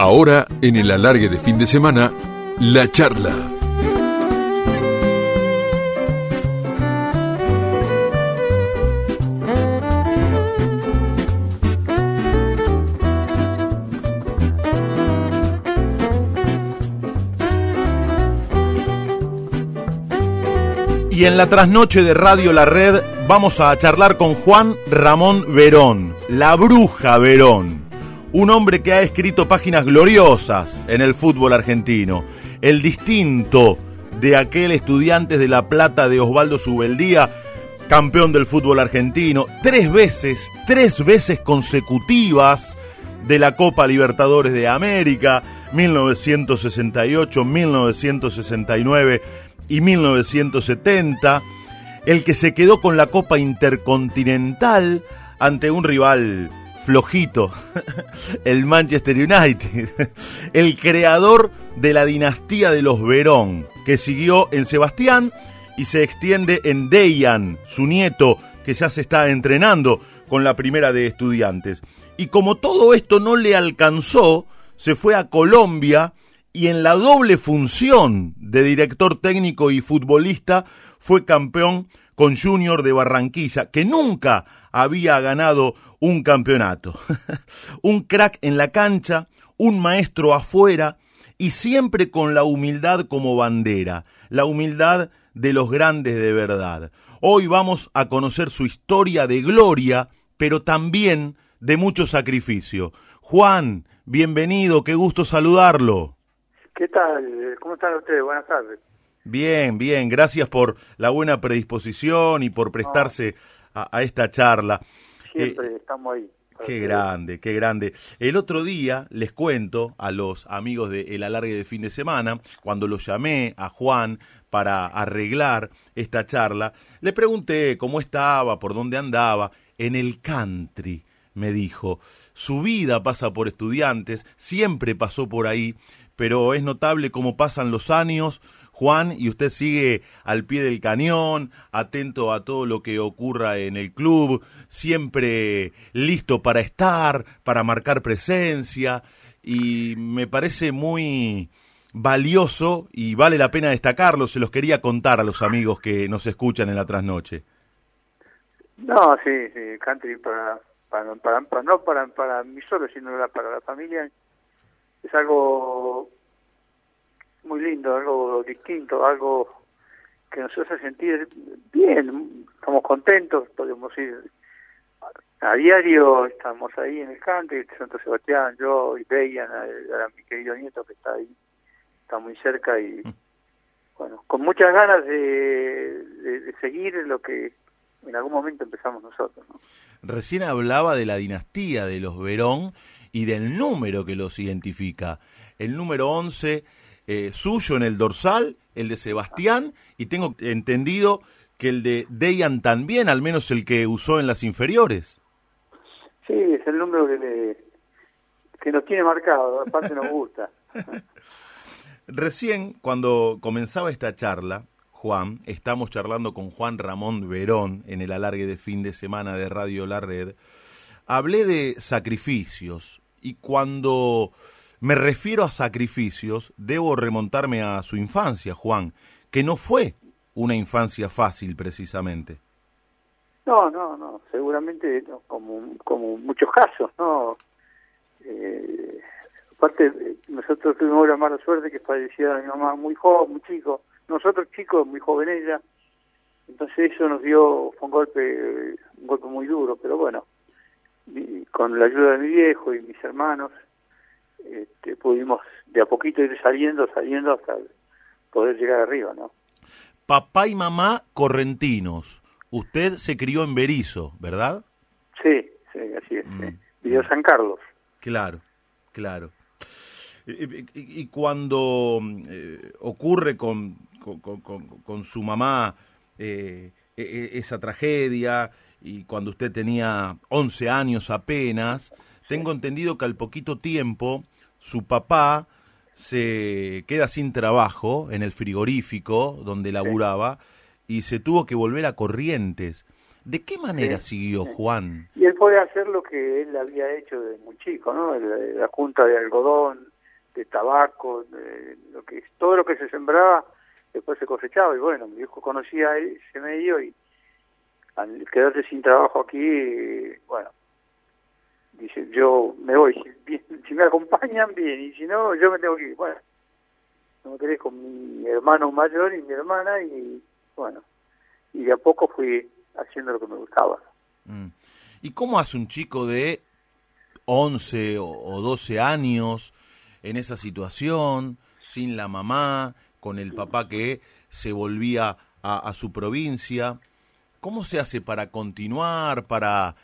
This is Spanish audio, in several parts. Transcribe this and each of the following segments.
Ahora, en el alargue de fin de semana, la charla. Y en la trasnoche de Radio La Red vamos a charlar con Juan Ramón Verón, la bruja Verón, un hombre que ha escrito páginas gloriosas en el fútbol argentino, el distinto de aquel estudiante de La Plata de Osvaldo Subeldía, campeón del fútbol argentino, tres veces, tres veces consecutivas de la Copa Libertadores de América, 1968, 1969 y 1970, el que se quedó con la Copa Intercontinental ante un rival flojito, el Manchester United, el creador de la dinastía de los Verón, que siguió en Sebastián y se extiende en Dejan, su nieto, que ya se está entrenando con la primera de estudiantes. Y como todo esto no le alcanzó, se fue a Colombia y en la doble función de director técnico y futbolista fue campeón con Junior de Barranquilla, que nunca había ganado un campeonato. un crack en la cancha, un maestro afuera y siempre con la humildad como bandera, la humildad de los grandes de verdad. Hoy vamos a conocer su historia de gloria, pero también de mucho sacrificio. Juan, bienvenido, qué gusto saludarlo. ¿Qué tal? ¿Cómo están ustedes? Buenas tardes. Bien, bien, gracias por la buena predisposición y por prestarse a, esta charla. Siempre estamos ahí. Qué grande, qué grande. El otro día les cuento a los amigos de El Alargue de Fin de Semana, cuando lo llamé a Juan para arreglar esta charla, le pregunté cómo estaba, por dónde andaba, en el country, me dijo. Su vida pasa por estudiantes, siempre pasó por ahí, pero es notable cómo pasan los años, Juan, y usted sigue al pie del cañón, atento a todo lo que ocurra en el club, siempre listo para estar, para marcar presencia, y me parece muy valioso y vale la pena destacarlo, se los quería contar a los amigos que nos escuchan en la trasnoche. No, sí, sí, country para, para, para, no para, para mí solo, sino para la familia es algo muy lindo, algo distinto, algo que nos hace sentir bien, estamos contentos, podemos ir a diario, estamos ahí en el country, Santo Sebastián, yo y veían a, mi querido nieto que está ahí, está muy cerca y mm. bueno, con muchas ganas de, de, seguir lo que en algún momento empezamos nosotros. Recién hablaba de la dinastía de los Verón y del número que los identifica. El número 11 eh, suyo en el dorsal, el de Sebastián, y tengo entendido que el de Dejan también, al menos el que usó en las inferiores. Sí, es el número que, que nos tiene marcado, aparte nos gusta. Recién, cuando comenzaba esta charla, Juan, estamos charlando con Juan Ramón Verón en el alargue de fin de semana de Radio La Red, hablé de sacrificios, y cuando me refiero a sacrificios, debo remontarme a su infancia, Juan, que no fue una infancia fácil precisamente. No, no, no, seguramente como, como muchos casos, ¿no? Eh, aparte, nosotros tuvimos la mala suerte que falleció mi mamá muy joven, muy chico, nosotros chicos, muy joven ella, entonces eso nos dio, fue un golpe, un golpe muy duro, pero bueno, con la ayuda de mi viejo y mis hermanos, este, pudimos de a poquito ir saliendo, saliendo hasta poder llegar arriba, ¿no? Papá y mamá correntinos. Usted se crió en Berizo, ¿verdad? Sí, sí, así es. Mm. San Carlos. Claro, claro. Y, cuando eh, ocurre con, con, con, su mamá eh, e, e, esa tragedia, y cuando usted tenía 11 años apenas, tengo entendido que al poquito tiempo su papá se queda sin trabajo en el frigorífico donde laburaba y se tuvo que volver a Corrientes. ¿De qué manera siguió Juan? Y él puede hacer lo que él había hecho desde muy chico, ¿no? La, junta de algodón, de tabaco, de lo que todo lo que se sembraba después se cosechaba y bueno, mi hijo conocía ese medio y al quedarse sin trabajo aquí, bueno, dice, yo me voy, si, me acompañan bien y si no, yo me tengo que ir. Bueno, no me con mi hermano mayor y mi hermana y bueno, y de a poco fui haciendo lo que me gustaba. Mm. ¿Y cómo hace un chico de 11 o 12 años en esa situación, sin la mamá, con el papá que se volvía a, su provincia? ¿Cómo se hace para continuar, para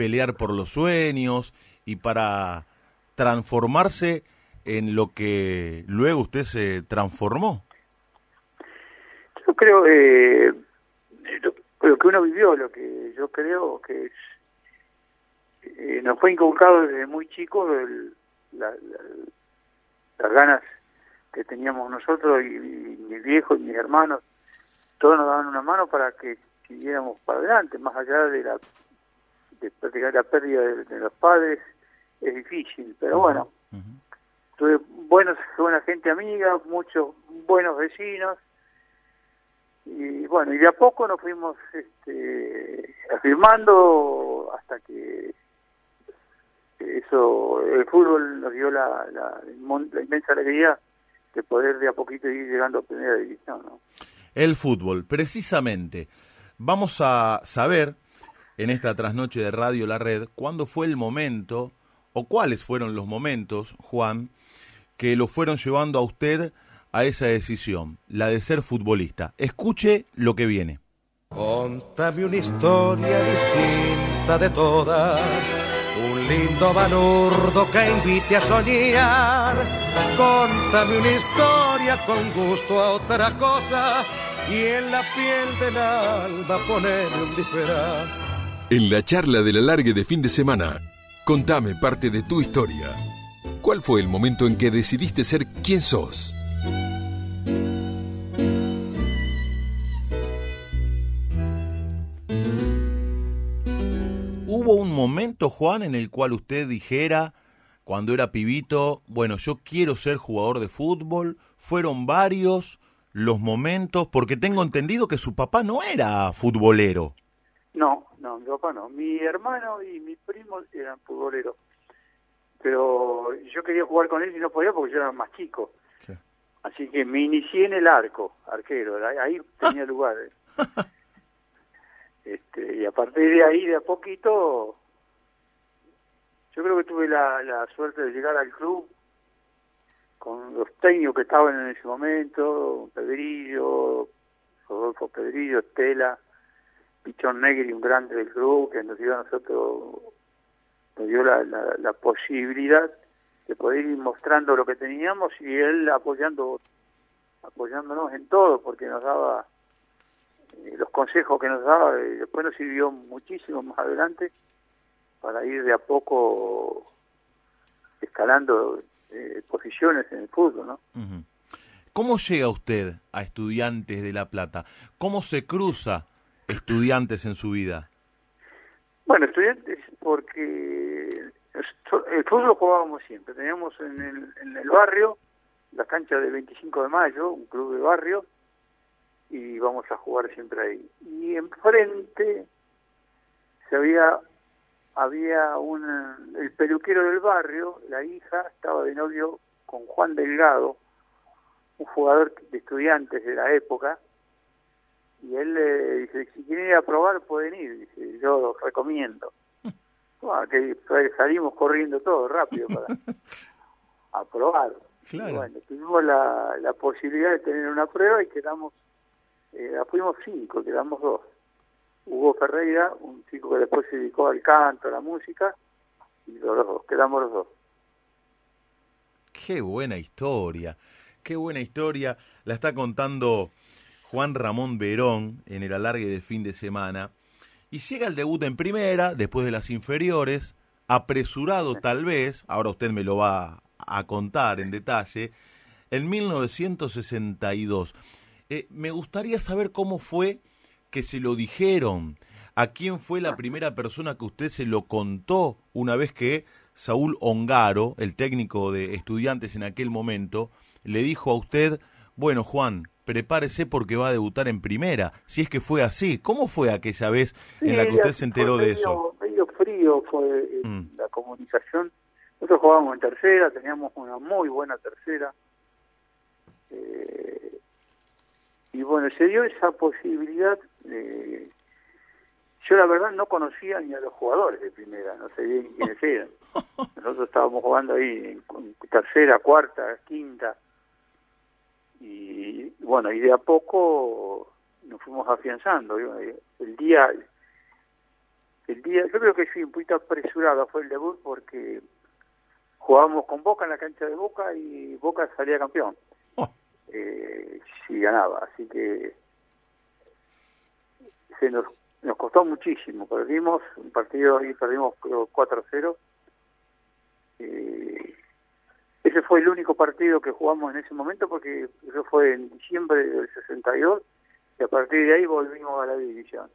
pelear por los sueños y para transformarse en lo que luego usted se transformó? Yo creo, eh, lo que uno vivió, lo que yo creo que es, eh, nos fue inculcado desde muy chico las ganas que teníamos nosotros y, mi viejo y mis hermanos, todos nos daban una mano para que siguiéramos para adelante, más allá de la de la pérdida de, los padres, es difícil, pero bueno, tuve buenos, buena gente amiga, muchos buenos vecinos, y bueno, y de a poco nos fuimos este, afirmando hasta que eso, el fútbol nos dio la, la, inmensa alegría de poder de a poquito ir llegando a primera división. ¿no? El fútbol, precisamente. Vamos a saber en esta trasnoche de Radio La Red cuándo fue el momento o cuáles fueron los momentos, Juan, que lo fueron llevando a usted a esa decisión, la de ser futbolista. Escuche lo que viene. Contame una historia distinta de todas, un lindo balurdo que invite a soñar. Contame una historia con gusto a otra cosa y en la piel del alba ponerme un disfraz. En la charla de la largue de fin de semana, contame parte de tu historia. ¿Cuál fue el momento en que decidiste ser quien sos? ¿Hubo un momento, Juan, en el cual usted dijera, cuando era pibito, bueno, yo quiero ser jugador de fútbol? ¿Fueron varios los momentos? Porque tengo entendido que su papá no era futbolero. No, no, mi papá no. Mi hermano y mi primo eran futboleros. Pero yo quería jugar con él y no podía porque yo era más chico. Así que me inicié en el arco, arquero. Ahí tenía lugar. Este, y a partir de ahí, de a poquito, yo creo que tuve la, la suerte de llegar al club con los técnicos que estaban en ese momento, Pedrillo, Rodolfo Pedrillo, Estela, Pichón Negri, un grande del club, que nos dio a nosotros, nos dio la, la, la posibilidad de poder ir mostrando lo que teníamos y él apoyando apoyándonos en todo porque nos daba eh, los consejos que nos daba y después nos sirvió muchísimo más adelante para ir de a poco escalando eh, posiciones en el fútbol, ¿no? ¿Cómo llega usted a Estudiantes de La Plata? ¿Cómo se cruza Estudiantes en su vida? Bueno, Estudiantes porque el fútbol lo jugábamos siempre. Teníamos en el, en el barrio la cancha de 25 de mayo, un club de barrio, y vamos a jugar siempre ahí. Y enfrente se había había un el peluquero del barrio, la hija estaba de novio con Juan Delgado, un jugador de estudiantes de la época, y él le dice, si quieren ir a probar pueden ir, dice, yo los recomiendo. que salimos corriendo todo rápido para aprobar. bueno, tuvimos la, la posibilidad de tener una prueba y quedamos eh, fuimos cinco, quedamos dos. Hugo Ferreira, un chico que después se dedicó al canto, a la música, y los dos, quedamos los dos. Qué buena historia, qué buena historia. La está contando Juan Ramón Verón en el alargue de fin de semana. Y llega el debut en primera, después de las inferiores, apresurado tal vez, ahora usted me lo va a contar en detalle, en 1962. Eh, me gustaría saber cómo fue que se lo dijeron a quién fue la primera persona que usted se lo contó una vez que Saúl Ongaro, el técnico de estudiantes en aquel momento, le dijo a usted, bueno Juan, prepárese porque va a debutar en primera, si es que fue así. ¿Cómo fue aquella vez en la que usted se enteró de eso? Medio frío fue eh, mm. la comunicación. Nosotros jugábamos en tercera, teníamos una muy buena tercera. Eh, y bueno, se dio esa posibilidad. de yo la verdad no conocía ni a los jugadores de primera, no sabía ni quiénes eran. Nosotros estábamos jugando ahí en tercera, cuarta, quinta. Y bueno, y de a poco nos fuimos afianzando. El día, el día, yo creo que fui un poquito apresurado, fue el debut porque jugábamos con Boca en la cancha de Boca y Boca salía campeón. Oh. Eh, si ganaba, así que se nos nos costó muchísimo. Perdimos un partido ahí, perdimos 4-0. Eh, ese fue el único partido que jugamos en ese momento porque eso fue en diciembre del 62 y a partir de ahí volvimos a la división.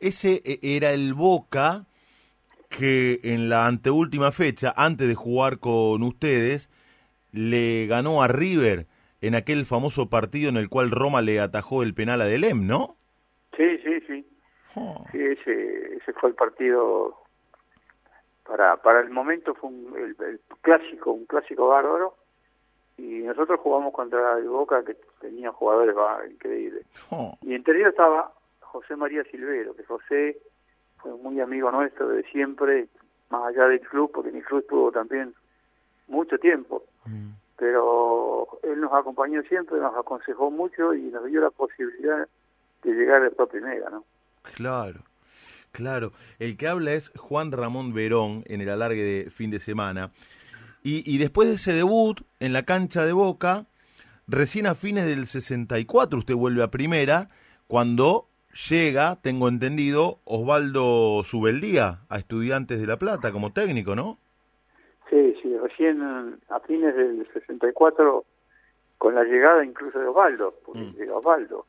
Ese e, era el Boca que en la anteúltima fecha, antes de jugar con ustedes, le ganó a River en aquel famoso partido en el cual Roma le atajó el penal a Delem, ¿no? Sí, sí, sí. Oh. Sí, ese, ese fue el partido para para el momento fue un, el, clásico, un clásico bárbaro y nosotros jugamos contra el Boca que tenía jugadores increíbles. Oh. Y entre estaba José María Silvero, que José fue muy amigo nuestro de siempre, más allá del club, porque mi club estuvo también mucho tiempo. Mm pero él nos acompañó siempre, nos aconsejó mucho y nos dio la posibilidad de llegar a la primera, ¿no? Claro, claro. El que habla es Juan Ramón Verón en el alargue de fin de semana. Y, y después de ese debut en la cancha de Boca, recién a fines del 64 usted vuelve a primera, cuando llega, tengo entendido, Osvaldo Subeldía a Estudiantes de La Plata como técnico, ¿no? Sí, sí, recién a fines del 64, con la llegada incluso de Osvaldo, porque mm. Osvaldo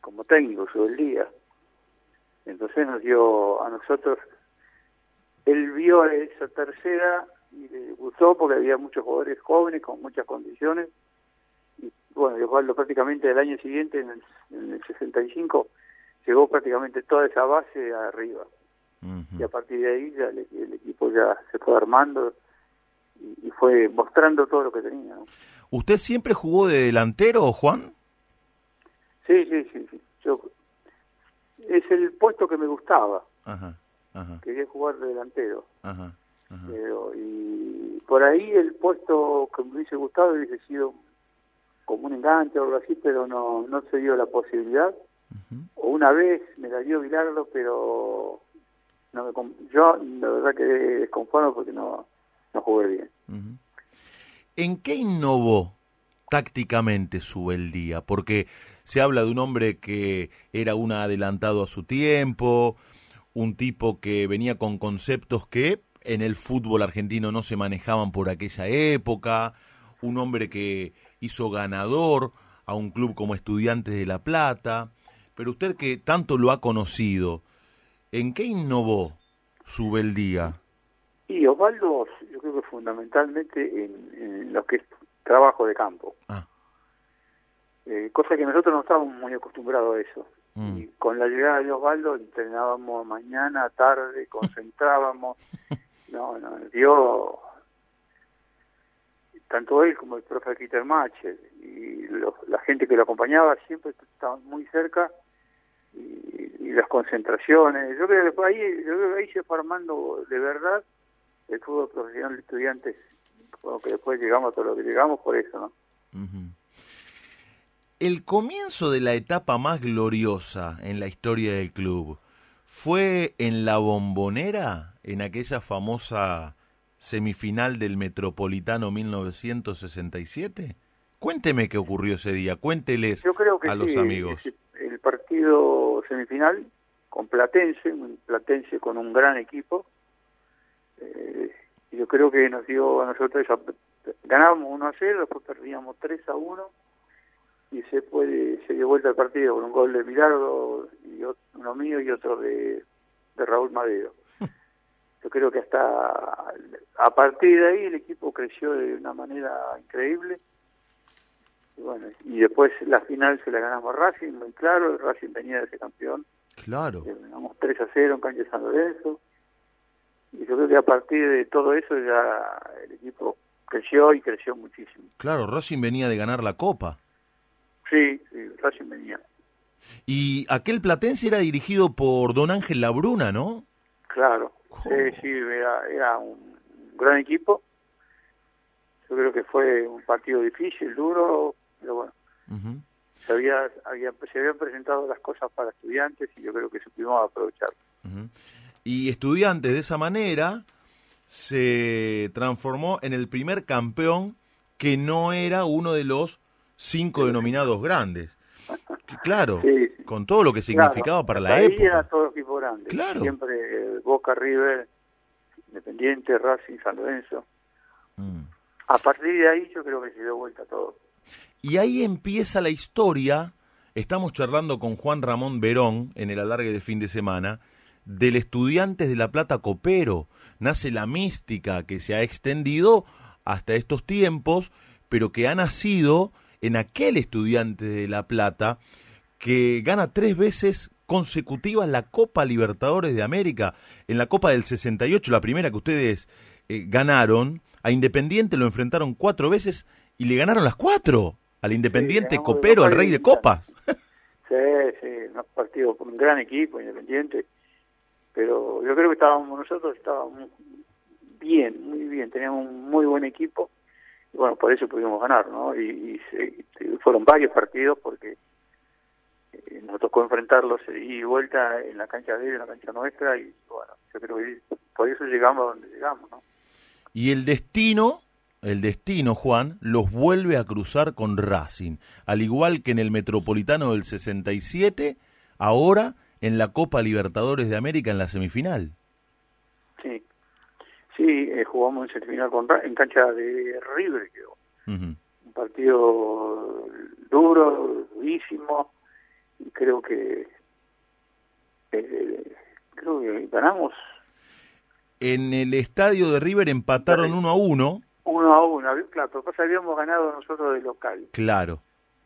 como técnico sobre el día. Entonces nos dio a nosotros, él vio esa tercera y le gustó porque había muchos jugadores jóvenes con muchas condiciones. Y bueno, Osvaldo prácticamente el año siguiente, en el, en el 65, llegó prácticamente toda esa base arriba. Y a partir de ahí ya el equipo ya se fue armando y, fue mostrando todo lo que tenía. ¿Usted siempre jugó de delantero, Juan? Sí, sí, sí. Yo, es el puesto que me gustaba. Ajá, Quería jugar de delantero. Ajá, Pero, y por ahí el puesto que me hubiese gustado hubiese sido como un enganche o algo así, pero no, no se dio la posibilidad. O una vez me la dio Bilardo, pero no me, yo la verdad que desconformo porque no no jugué bien. ¿En qué innovó tácticamente su el día? Porque se habla de un hombre que era un adelantado a su tiempo, un tipo que venía con conceptos que en el fútbol argentino no se manejaban por aquella época, un hombre que hizo ganador a un club como Estudiantes de La Plata, pero usted que tanto lo ha conocido, ¿en qué innovó su beldía? Y Osvaldo, yo creo que fundamentalmente en, lo que es trabajo de campo. Ah. Eh, cosa que nosotros no estábamos muy acostumbrados a eso. Mm. Y con la llegada de Osvaldo entrenábamos mañana, tarde, concentrábamos. no, no, dio tanto él como el profe Peter Machel y la gente que lo acompañaba siempre estaban muy cerca y, y las concentraciones. Yo creo que ahí, yo creo que ahí se fue armando de verdad el fútbol profesional de estudiantes, bueno, que después llegamos a todo lo que llegamos por eso, ¿no? El comienzo de la etapa más gloriosa en la historia del club fue en la bombonera, en aquella famosa semifinal del Metropolitano 1967. Cuénteme qué ocurrió ese día, cuénteles a los amigos. El partido semifinal con Platense, un Platense con un gran equipo, eh, yo creo que nos dio a nosotros, ganábamos 1 a 0, después perdíamos 3 a 1 y se puede se dio vuelta el partido con un gol de Mirardo y uno mío y otro de, de Raúl Madero. Yo creo que hasta a partir de ahí el equipo creció de una manera increíble. Y bueno, y después la final se la ganamos a Racing, muy claro, el Racing venía de ser campeón. Claro. Ganamos 3 a 0 en cancha de San Lorenzo. Y yo creo que a partir de todo eso ya el equipo creció y creció muchísimo. Claro, Racing venía de ganar la Copa. Sí, sí, Racing venía. Y aquel Platense era dirigido por don Ángel Labruna, ¿no? Claro, sí, sí, era, un gran equipo. Yo creo que fue un partido difícil, duro, pero bueno. se, había, había, se habían presentado las cosas para estudiantes y yo creo que supimos aprovechar. Y estudiantes de esa manera se transformó en el primer campeón que no era uno de los cinco denominados grandes. Claro, con todo lo que significaba para la época. era todo equipo grande. Claro. Siempre eh, Boca, River, Independiente, Racing, San Lorenzo. Mm. A partir de ahí yo creo que se dio vuelta todo. Y ahí empieza la historia. Estamos charlando con Juan Ramón Verón en el alargue de fin de semana del Estudiantes de La Plata Copero. Nace la mística que se ha extendido hasta estos tiempos, pero que ha nacido en aquel estudiante de La Plata que gana tres veces consecutivas la Copa Libertadores de América. En la Copa del 68, la primera que ustedes eh, ganaron, a Independiente lo enfrentaron cuatro veces y le ganaron las cuatro. Al Independiente Copero, al rey de copas. Sí, sí, un partido con un gran equipo, Independiente. Pero yo creo que estábamos nosotros, estábamos bien, muy bien, teníamos un muy buen equipo y bueno, por eso pudimos ganar, ¿no? Y, fueron varios partidos porque eh, nos tocó enfrentarlos y vuelta en la cancha de ellos, en la cancha nuestra, y bueno, yo creo que por eso llegamos a donde llegamos, ¿no? Y el destino, el destino, Juan, los vuelve a cruzar con Racing, al igual que en el Metropolitano del 67, ahora en la Copa Libertadores de América en la semifinal. Sí, eh, jugamos en semifinal con, en cancha de River, quedó. Un partido duro, durísimo, y creo que eh, creo que ganamos. En el estadio de River empataron uno a uno. Uno a uno, claro, pero habíamos ganado nosotros de local. Claro.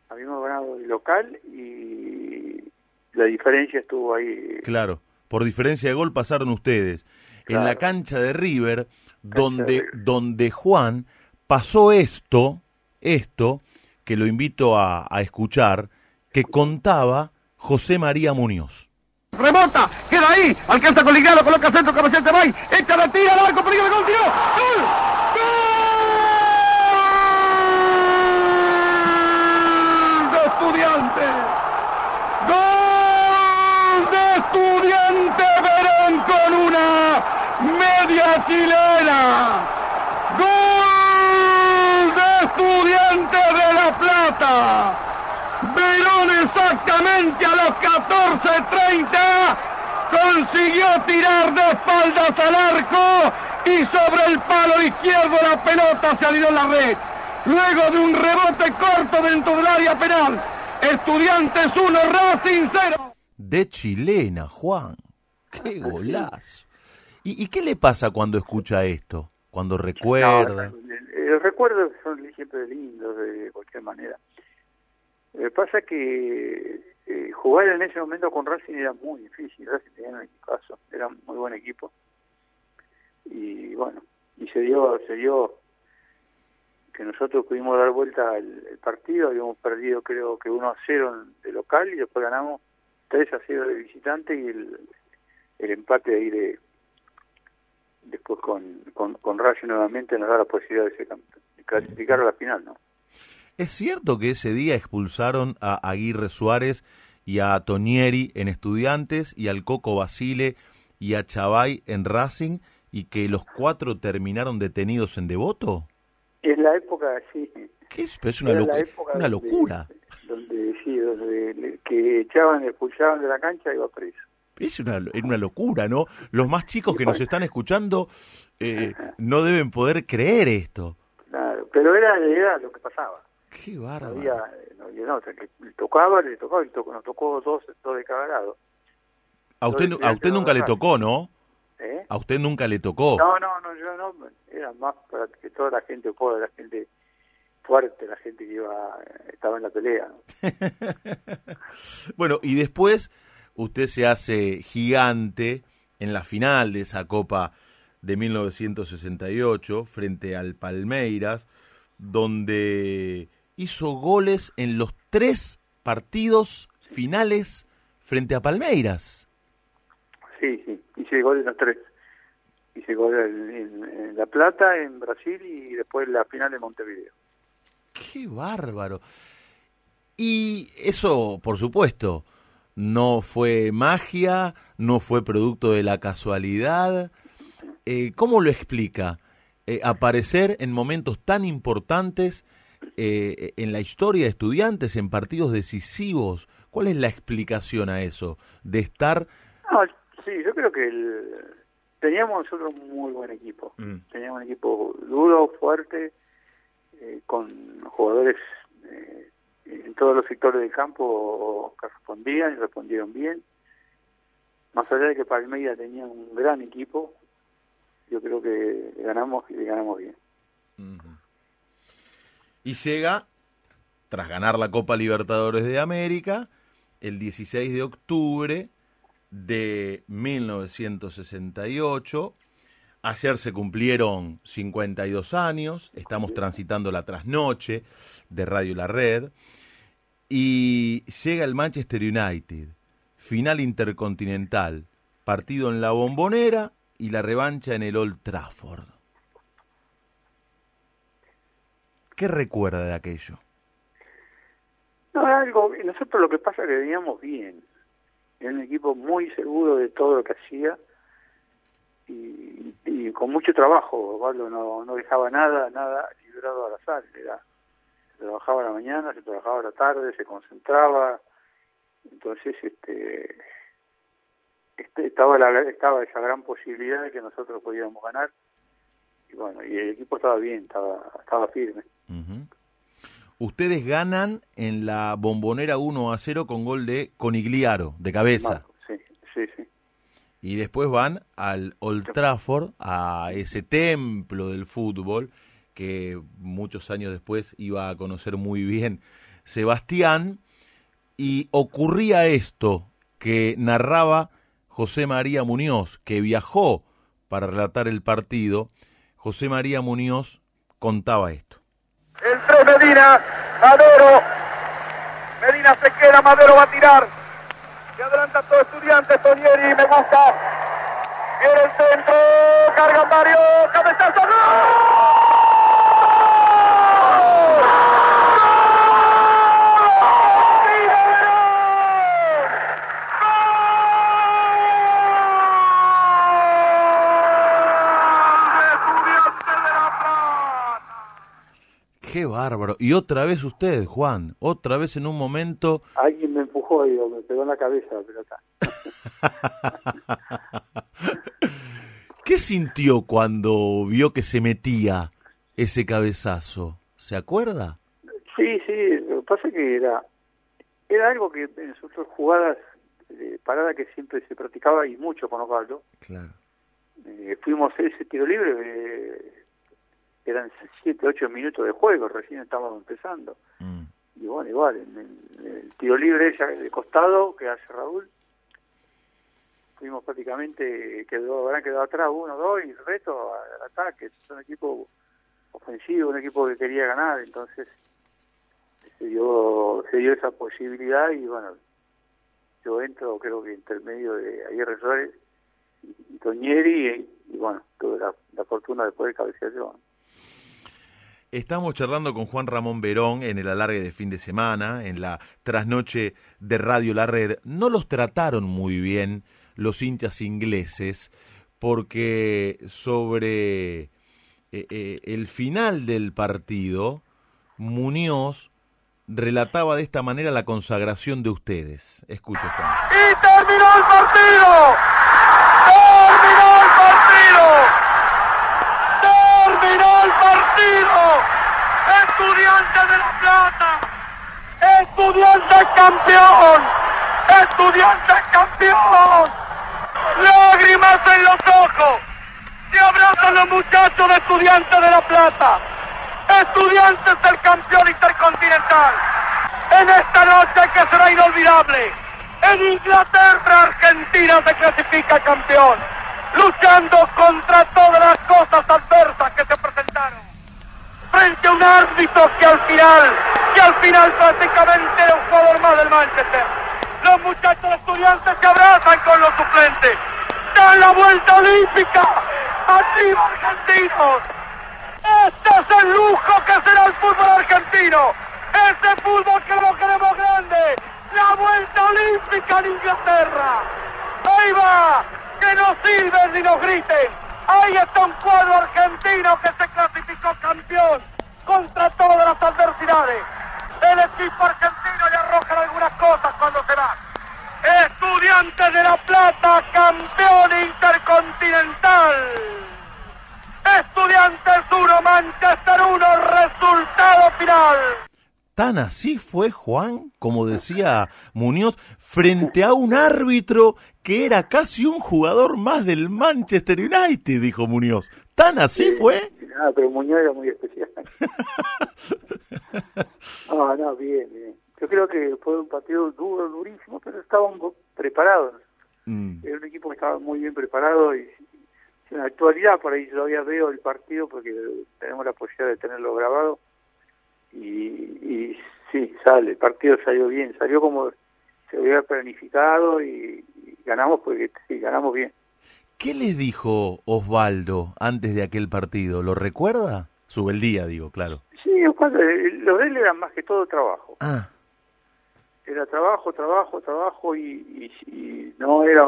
Habíamos ganado de local y la diferencia estuvo ahí. Claro, por diferencia de gol pasaron ustedes en la cancha de River, donde, donde Juan pasó esto, esto, que lo invito a, a escuchar, que contaba José María Muñoz. Remota, queda ahí, alcanza con Ligrado, coloca centro, cabecete Bay, echa la tira, al arco, peligro gol, tiró. ¡Gol! ¡De estudiante! ¡Gol de estudiante Verón con una chilena. Gol de Estudiantes de La Plata. Verón exactamente a los 14.30 consiguió tirar de espaldas al arco y sobre el palo izquierdo la pelota salió en la red. Luego de un rebote corto dentro del área penal. Estudiantes 1, Racing 0. De chilena, Juan. ¡Qué golazo! ¿Y, qué le pasa cuando escucha esto? Cuando recuerda. los recuerdos son siempre lindos de cualquier manera. Me pasa que eh, jugar en ese momento con Racing era muy difícil. Racing tenía un equipazo, era un muy buen equipo. Y bueno, y se dio, se dio que nosotros pudimos dar vuelta al, partido, habíamos perdido creo que 1 a 0 de local y después ganamos 3 a 0 de visitante y el, el empate ahí de, después con, con, con nuevamente nos da la posibilidad de, clasificar a la final, ¿no? ¿Es cierto que ese día expulsaron a Aguirre Suárez y a Tonieri en Estudiantes y al Coco Basile y a Chavay en Racing y que los cuatro terminaron detenidos en Devoto? Es la época, sí. ¿Qué es? es una, una locura. Donde, sí, donde que echaban, expulsaban de la cancha y iba preso. Es una, una locura, ¿no? Los más chicos que nos están escuchando eh, no deben poder creer esto. Claro, pero era, era lo que pasaba. Qué bárbaro. había, no, había- no, o sea, que le tocaba, le tocaba, y tocó- nos tocó dos, dos de cada lado. A usted, a usted nunca le no, tocó, ¿no? ¿eh? A usted nunca le tocó. No, no, no, yo no, era más para que toda la gente pobre, la gente fuerte, la gente que iba, estaba en la pelea. ¿no? Bueno, y después usted se hace gigante en la final de esa Copa de 1968 frente al Palmeiras, donde hizo goles en los tres partidos finales frente a Palmeiras. Sí, sí, hice gol en los tres. Hice gol en, en- en La Plata, en Brasil y después la final en Montevideo. ¡Qué bárbaro! Y eso, por supuesto, no fue magia, no fue producto de la casualidad. Eh, ¿Cómo lo explica? Eh, aparecer en momentos tan importantes eh, en la historia de estudiantes, en partidos decisivos. ¿Cuál es la explicación a eso? De estar... No, sí, yo creo que el- teníamos nosotros un muy buen equipo. Mm. Teníamos un equipo duro, fuerte, eh, con jugadores todos los sectores del campo respondían y respondieron bien. Más allá de que Palmeiras tenía un gran equipo, yo creo que ganamos y ganamos bien. Y llega, tras ganar la Copa Libertadores de América, el 16 de octubre de 1968. Ayer se cumplieron 52 años, estamos transitando la trasnoche de Radio La Red, y llega el Manchester United, final intercontinental, partido en la bombonera y la revancha en el Old Trafford. ¿Qué recuerda de aquello? No, algo, nosotros lo que pasa es que veníamos bien. Era un equipo muy seguro de todo lo que hacía y, con mucho trabajo. Osvaldo no, no dejaba nada, nada librado al azar. Era, se trabajaba a la mañana, se trabajaba a la tarde, se concentraba. Entonces, este, este estaba, la, estaba esa gran posibilidad de que nosotros podíamos ganar. Y bueno, y el equipo estaba bien, estaba, estaba firme. Ustedes ganan en la bombonera 1 a 0 con gol de Conigliaro, de cabeza. Marco, sí, sí, sí. Y después van al Old Trafford, a ese templo del fútbol que muchos años después iba a conocer muy bien Sebastián. Y ocurría esto que narraba José María Muñoz, que viajó para relatar el partido. José María Muñoz contaba esto. El 3 Medina, Madero. Medina se queda, Madero va a tirar. Se adelanta todo estudiante, Tonieri, me gusta. Viene el centro, carga Mario, cabezazo. ¡Viva Verón! ¡Gol! ¡Estudiante de La Plata! Qué bárbaro. Y otra vez usted, Juan, otra vez en un momento Alguien me empujó y me pegó en la cabeza la pelota. ¿Qué sintió cuando vio que se metía ese cabezazo? ¿Se acuerda? Sí, sí, lo que pasa es que era, era algo que en nosotros jugadas de parada que siempre se practicaba y mucho con Osvaldo. Claro. Eh, fuimos ese tiro libre, eh, eran 7, 8 minutos de juego, recién estábamos empezando. Mm. Y bueno, igual, en, el- en el tiro libre ya de costado que hace Raúl, fuimos prácticamente, quedó, habrán quedado atrás uno, dos y el resto al ataque. Es un equipo ofensivo, un equipo que quería ganar, entonces se dio, se dio esa posibilidad y bueno, yo entro creo que entre medio de Aguirre Flores y, y Toñeri y, y bueno, tuve la, la fortuna de poder cabecear yo. Estamos charlando con Juan Ramón Verón en el alargue de fin de semana, en la trasnoche de Radio La Red. No los trataron muy bien los hinchas ingleses porque sobre eh, eh, el final del partido, Muñoz relataba de esta manera la consagración de ustedes. Escuche, Juan. ¡Y terminó el partido! ¡Terminó el partido! ¡Terminó el partido! Estudiante de la Plata. Estudiante campeón. Estudiante campeón. Lágrimas en los ojos. Se abrazan los muchachos de Estudiantes de la Plata. Estudiantes del campeón intercontinental. En esta noche que será inolvidable. En Inglaterra, Argentina se clasifica campeón. Luchando contra todas las cosas adversas que se presentaron. Frente a un árbitro que al final, que al final prácticamente era un jugador más del Manchester. Los muchachos estudiantes se abrazan con los suplentes. Dan la vuelta olímpica. ¡Arriba argentinos! Este es el lujo que será el fútbol argentino. Ese fútbol que lo queremos grande. La vuelta olímpica en Inglaterra. Ahí va. Que no sirven ni nos griten. Ahí está un cuadro argentino que se clasificó campeón contra todas las adversidades. El equipo argentino le arrojan algunas cosas cuando se va. Estudiantes de La Plata, campeón intercontinental. Estudiantes 1, Manchester 1, resultado final. Tan así fue Juan, como decía Muñoz, frente a un árbitro que era casi un jugador más del Manchester United, dijo Muñoz. ¿Tan así fue? Nada, pero Muñoz era muy especial. no, no, bien, bien. Yo creo que fue un partido duro, durísimo, pero estaban preparados. Mm. Era un equipo que estaba muy bien preparado y en la actualidad por ahí todavía veo el partido porque tenemos la posibilidad de tenerlo grabado y, y sí, sale, el partido salió bien, salió como se había planificado y, y ganamos porque sí, ganamos bien. ¿Qué les dijo Osvaldo antes de aquel partido? ¿Lo recuerda? Subeldía, digo, claro. Sí, Osvaldo, eh, lo de él era más que todo trabajo. Ah, Era trabajo, trabajo, trabajo y, y, y no era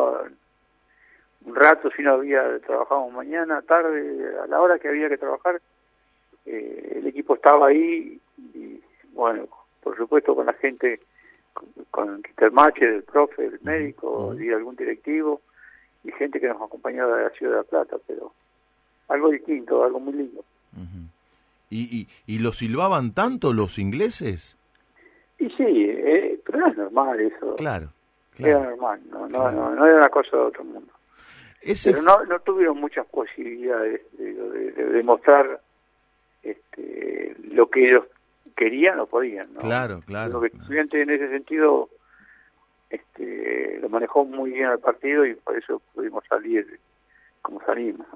un rato si no había trabajamos mañana, tarde, a la hora que había que trabajar, eh, el equipo estaba ahí bueno, por supuesto con la gente, con, Peter Mache, el profe, el médico y algún directivo y gente que nos acompañó de la ciudad de La Plata, pero algo distinto, algo muy lindo. ujú. ¿Y, y, ¿Y lo silbaban tanto los ingleses? Y sí, eh, pero no es normal eso, Claro, era normal, no, no, Claro. no, no era una cosa de otro mundo. Ese pero no, no tuvieron muchas posibilidades de, de, de demostrar este, lo que ellos querían o podían. ¿no? Claro, claro, Lo que estudiante en ese sentido este, lo manejó muy bien el partido y por eso pudimos salir como salimos.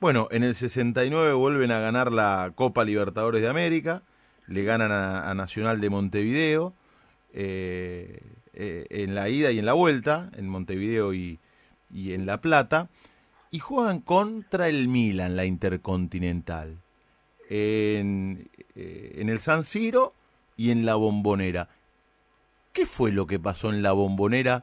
Bueno, en el 69 vuelven a ganar la Copa Libertadores de América, le ganan a, a Nacional de Montevideo, eh, eh, en la ida y en la vuelta, en Montevideo y, y en La Plata, y juegan contra el Milan, la Intercontinental, en, eh, en el San Siro y en la Bombonera. ¿Qué fue lo que pasó en la Bombonera,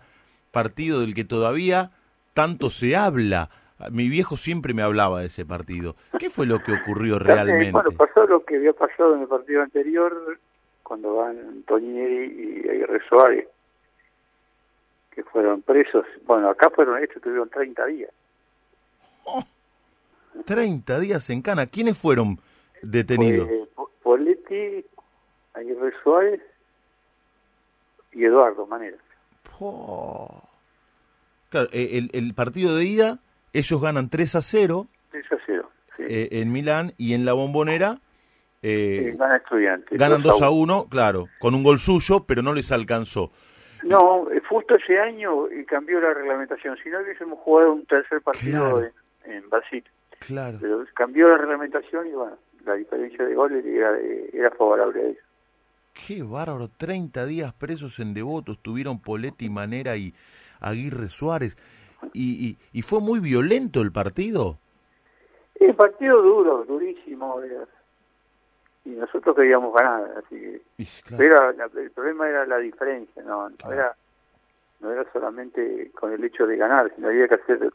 partido del que todavía tanto se habla? Mi viejo siempre me hablaba de ese partido. ¿Qué fue lo que ocurrió realmente? Bueno, pasó lo que había pasado en el partido anterior cuando van Toñeri y Aguirre Suárez, que fueron presos. Bueno, acá fueron, estos tuvieron 30 días. 30 días en Cana. ¿Quiénes fueron detenidos? Fue Po- Poletti, Aguirre Suárez y Eduardo Manera. Po. Claro, eh, el, el partido de ida, ellos ganan 3 a 0 Eso ha sido. Sí. eh, en Milán y en la Bombonera eh, Sí, gana estudiante. ganan 2 a uno. 1, claro, con un gol suyo, pero no les alcanzó. No, eh, justo ese año eh, cambió la reglamentación. Si no hubiésemos jugado un tercer partido Claro. en, en Brasil. Claro. Pero cambió la reglamentación y bueno, la diferencia de goles era, era favorable a ellos. Qué bárbaro, 30 días presos en Devoto, estuvieron Poletti, Manera y Aguirre Suárez. Y, y, y fue muy violento el partido. El partido duro, durísimo. era. Y nosotros queríamos ganar, así que... Y, claro, Era, la- el problema era la diferencia, no, no era no era solamente con el hecho de ganar, sino había que hacer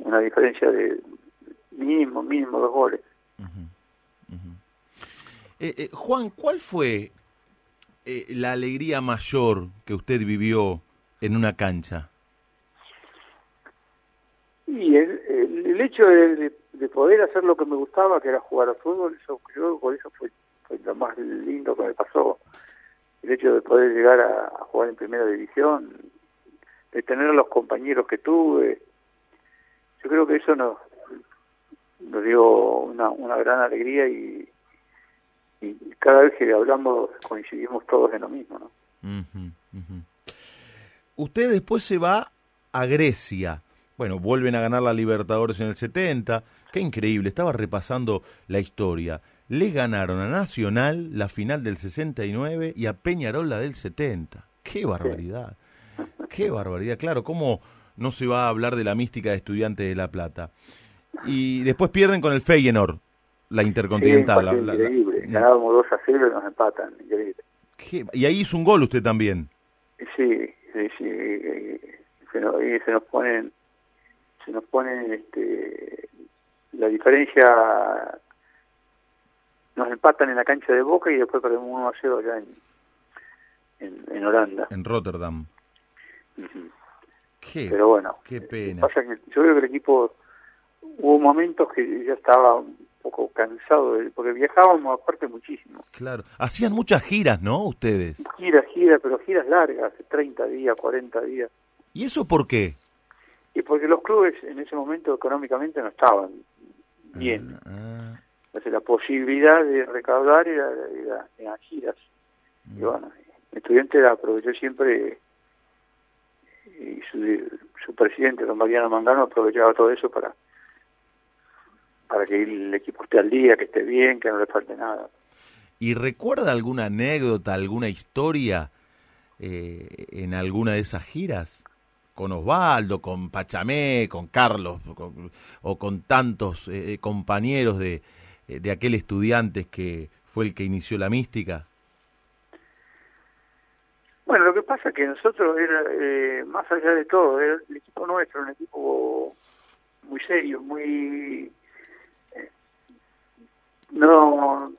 una diferencia de mínimo, mínimo dos goles. Eh, eh, Juan, ¿cuál fue eh, la alegría mayor que usted vivió en una cancha? Y el, el- hecho de, de, poder hacer lo que me gustaba, que era jugar al fútbol, eso creo por eso fue, fue, lo más lindo que me pasó. El hecho de poder llegar a, jugar en primera división, de tener los compañeros que tuve, yo creo que eso nos, nos dio una, una gran alegría y, y cada vez que hablamos coincidimos todos en lo mismo, ¿no? Usted después se va a Grecia. Bueno, vuelven a ganar la Libertadores en el 70. Qué increíble, estaba repasando la historia. Le ganaron a Nacional la final del 69 y a Peñarol la del 70. Qué barbaridad. Qué barbaridad. Claro, ¿cómo no se va a hablar de la mística de Estudiantes de La Plata? Y después pierden con el Feyenoord, la Intercontinental. Sí, increíble. Ganábamos 2 a 0 y nos empatan. Increíble. Y ahí hizo un gol usted también. Sí, sí, sí. Se nos, se nos ponen, se nos ponen, este, la diferencia, nos empatan en la cancha de Boca y después perdemos 1 a 0 allá en, en, Holanda. En Rotterdam. qué, Pero bueno, qué pena. Pasa que yo creo que el equipo, hubo momentos que ya estaba poco cansado, porque viajábamos aparte muchísimo. Claro, hacían muchas giras, ¿no? Ustedes. Giras, giras, pero giras largas, 30 días, 40 días. ¿Y eso por qué? Y porque los clubes en ese momento económicamente no estaban bien. Ah, ah. Entonces la posibilidad de recaudar era, era, giras. Y mm. bueno, el estudiante aprovechó siempre y su, su presidente, don Mariano Mangano, aprovechaba todo eso para para que el equipo esté al día, que esté bien, que no le falte nada. ¿Y recuerda alguna anécdota, alguna historia eh, en alguna de esas giras? Con Osvaldo, con Pachamé, con Carlos, o con tantos eh, eh, compañeros de, de aquel estudiante que fue el que inició la mística. Bueno, lo que pasa es que nosotros, era, más allá de todo, el equipo nuestro, un equipo muy serio, muy no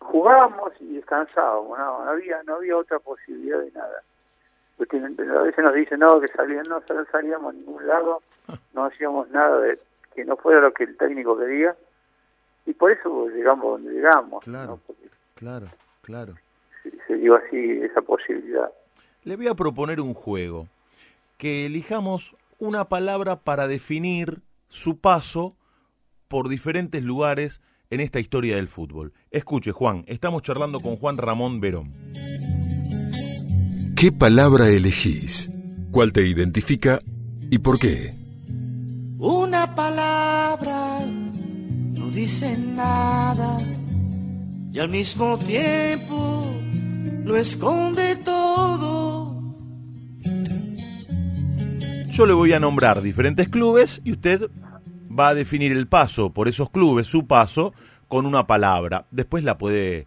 jugábamos y descansábamos, no, no había no había otra posibilidad de nada. a veces nos dicen no que salían, no salíamos a ningún lado, no hacíamos nada de que no fuera lo que el técnico quería y por eso llegamos donde llegamos. Claro, claro, claro. Se, dio así esa posibilidad. Le voy a proponer un juego, que elijamos una palabra para definir su paso por diferentes lugares en esta historia del fútbol. Escuche, Juan, estamos charlando con Juan Ramón Verón. ¿Qué palabra elegís? ¿Cuál te identifica y por qué? Una palabra no dice nada y al mismo tiempo lo esconde todo. Yo le voy a nombrar diferentes clubes y usted va a definir el paso por esos clubes, su paso, con una palabra. Después la puede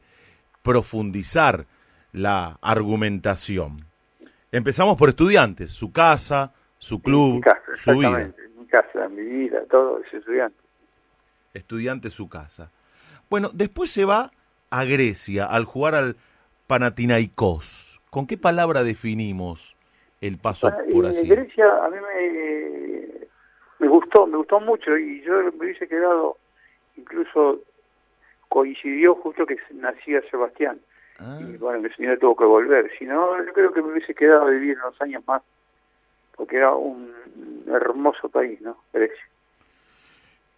profundizar la argumentación. Empezamos por estudiantes, su casa, su club, su vida. Mi casa, mi vida, todo es estudiante. Estudiante, su casa. Bueno, después se va a Grecia al jugar al Panathinaikos. ¿Con qué palabra definimos el paso por así? En Grecia a mí me, me gustó, me gustó mucho y yo me hubiese quedado, incluso coincidió justo que nacía Sebastián. Ah. Y bueno, el señor tuvo que volver. Si no, yo creo que me hubiese quedado a vivir unos años más, porque era un hermoso país, ¿no? Grecia.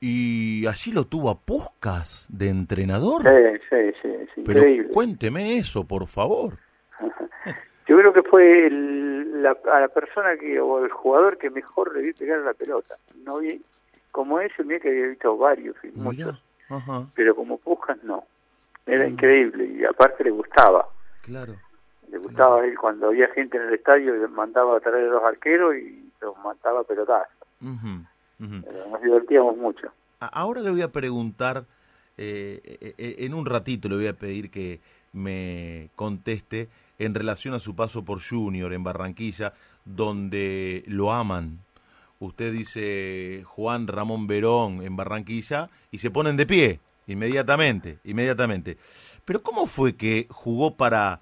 ¿Y allí lo tuvo a Puscas de entrenador? Sí, sí, sí. sí Pero cuénteme eso, por favor. yo creo que fue el la, a la persona que o el jugador que mejor le vi pegar la pelota. No vi, como ese, mira que había visto varios y muchos, pero como Pujas no. Era mm. increíble y aparte le gustaba. Claro. Le gustaba él cuando había gente en el estadio, le mandaba a traer a los arqueros y los mataba a pelotazos. Nos divertíamos mucho. Ahora le voy a preguntar, eh, eh, eh, en un ratito le voy a pedir que me conteste en relación a su paso por Junior en Barranquilla, donde lo aman. Usted dice Juan Ramón Verón en Barranquilla y se ponen de pie inmediatamente, inmediatamente. Pero ¿cómo fue que jugó para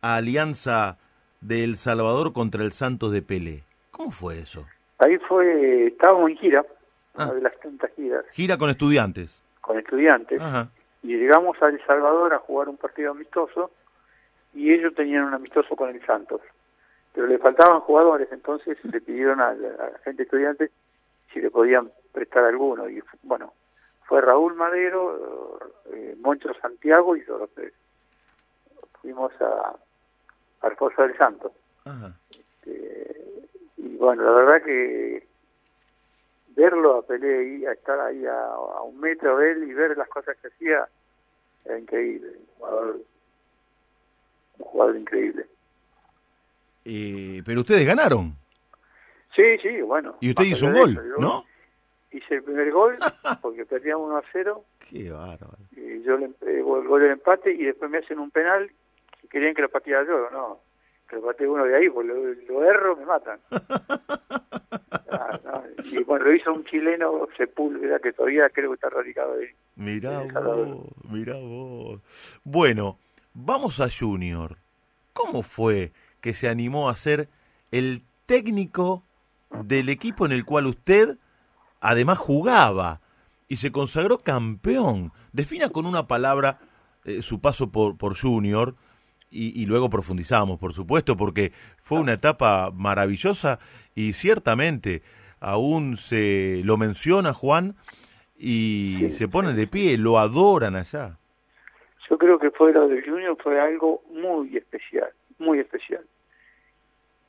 Alianza de El Salvador contra el Santos de Pelé? ¿Cómo fue eso? Ahí fue, estábamos en gira, una Ah. de las tantas giras Gira con estudiantes. con estudiantes, Ajá. y llegamos a El Salvador a jugar un partido amistoso, y ellos tenían un amistoso con el Santos. Pero le faltaban jugadores, entonces le pidieron a la, a la gente estudiante si le podían prestar alguno. Y bueno, fue Raúl Madero, eh, Moncho Santiago y yo. eh, Fuimos a, a Reforza del Santo. Ajá. Eh, y bueno, la verdad que verlo a Pelé ahí, a estar ahí a, a un metro de él y ver las cosas que hacía, era increíble. Un jugador, un jugador increíble. Eh, pero ustedes ganaron. Sí, sí, bueno. Y usted hizo un gol, eso, ¿no? Hice el primer gol porque perdíamos 1 a 0 Qué bárbaro. y yo le, eh, el gol del empate y después me hacen un penal y querían que lo pateara yo, no, que lo patee uno de ahí, pues lo, lo erro, me matan. Ah, no, Y bueno, lo hizo un chileno Sepúlveda que todavía creo que está radicado ahí. Mirá vos, mirá vos. Bueno, vamos a Junior. ¿Cómo fue que se animó a ser el técnico del equipo en el cual usted además jugaba y se consagró campeón? Defina con una palabra eh, su paso por, Junior y, y luego profundizamos, por supuesto, porque fue una etapa maravillosa y ciertamente aún se lo menciona Juan y se ponen de pie, lo adoran allá. Yo creo que fue lo del Junior fue algo muy especial, muy especial.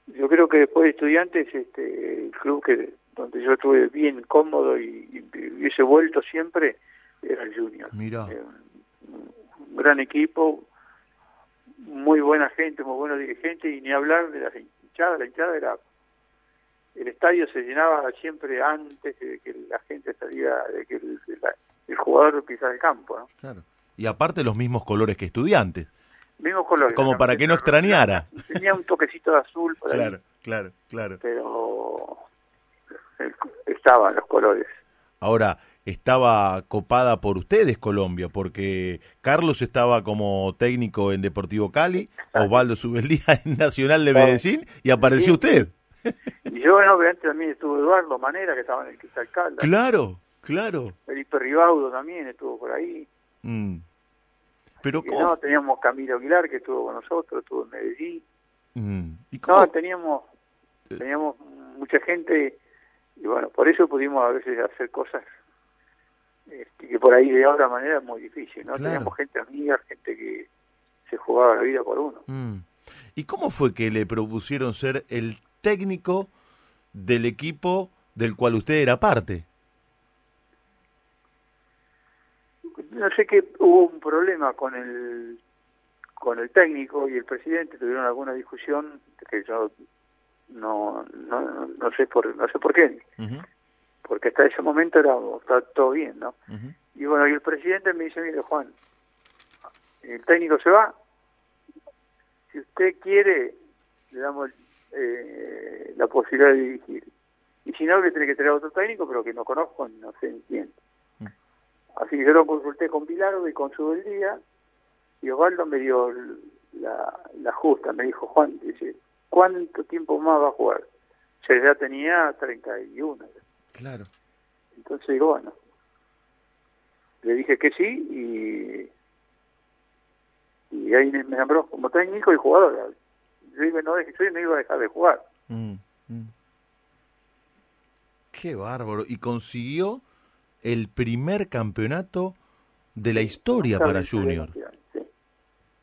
Yo creo que después de estudiantes, este, el club que donde yo estuve bien cómodo y, y hubiese vuelto siempre era el Junior. Mira, Eh, un, gran equipo, muy buena gente, muy buenos dirigentes y ni hablar de la hinchada. La hinchada era el estadio se llenaba siempre antes de que la gente salía, de que el jugador pisara el campo, ¿no? claro. Y aparte los mismos colores que estudiantes, Mismos colores. como para que no extrañara. Tenía un toquecito de azul por ahí, Claro, claro, claro. pero estaban los colores. Ahora, estaba copada por ustedes Colombia, porque Carlos estaba como técnico en Deportivo Cali, Osvaldo Subeldía en Nacional de Claro. Medellín y apareció Sí. usted. Y yo, bueno, obviamente también estuvo Eduardo Manera, que estaba en el Cristal Caldas. Claro, claro. Felipe Ribaudo también estuvo por ahí. Mm. Pero ¿cómo? no, teníamos Camilo Aguilar, que estuvo con nosotros, estuvo en Medellín. Mm. ¿Y cómo? No, teníamos, teníamos mucha gente y bueno, por eso pudimos a veces hacer cosas este, que por ahí de otra manera es muy difícil, ¿no? Claro. Teníamos gente amiga, gente que se jugaba la vida por uno. Mm. ¿Y cómo fue que le propusieron ser el técnico del equipo del cual usted era parte? No sé que hubo un problema con el con el técnico y el presidente tuvieron alguna discusión que yo no no, no sé por no sé por qué porque hasta ese momento era estaba todo bien no. Y bueno, y el presidente me dice, mire Juan, el técnico se va, si usted quiere, le damos eh, la posibilidad de dirigir. Y si no, le tiene que traer otro técnico, pero que no conozco, no sé ni quién. Así que yo lo consulté con Pilardo y con su día y Osvaldo me dio la, la justa, me dijo, Juan, dice, ¿cuánto tiempo más va a jugar? O sea, ya tenía 31. Claro. Entonces digo, bueno, le dije que sí y, y ahí me nombró como técnico y jugador. Yo iba, no, yo no iba a dejar de jugar. Mm, mm. Qué bárbaro. Y consiguió el primer campeonato de la historia para Junior. Sí.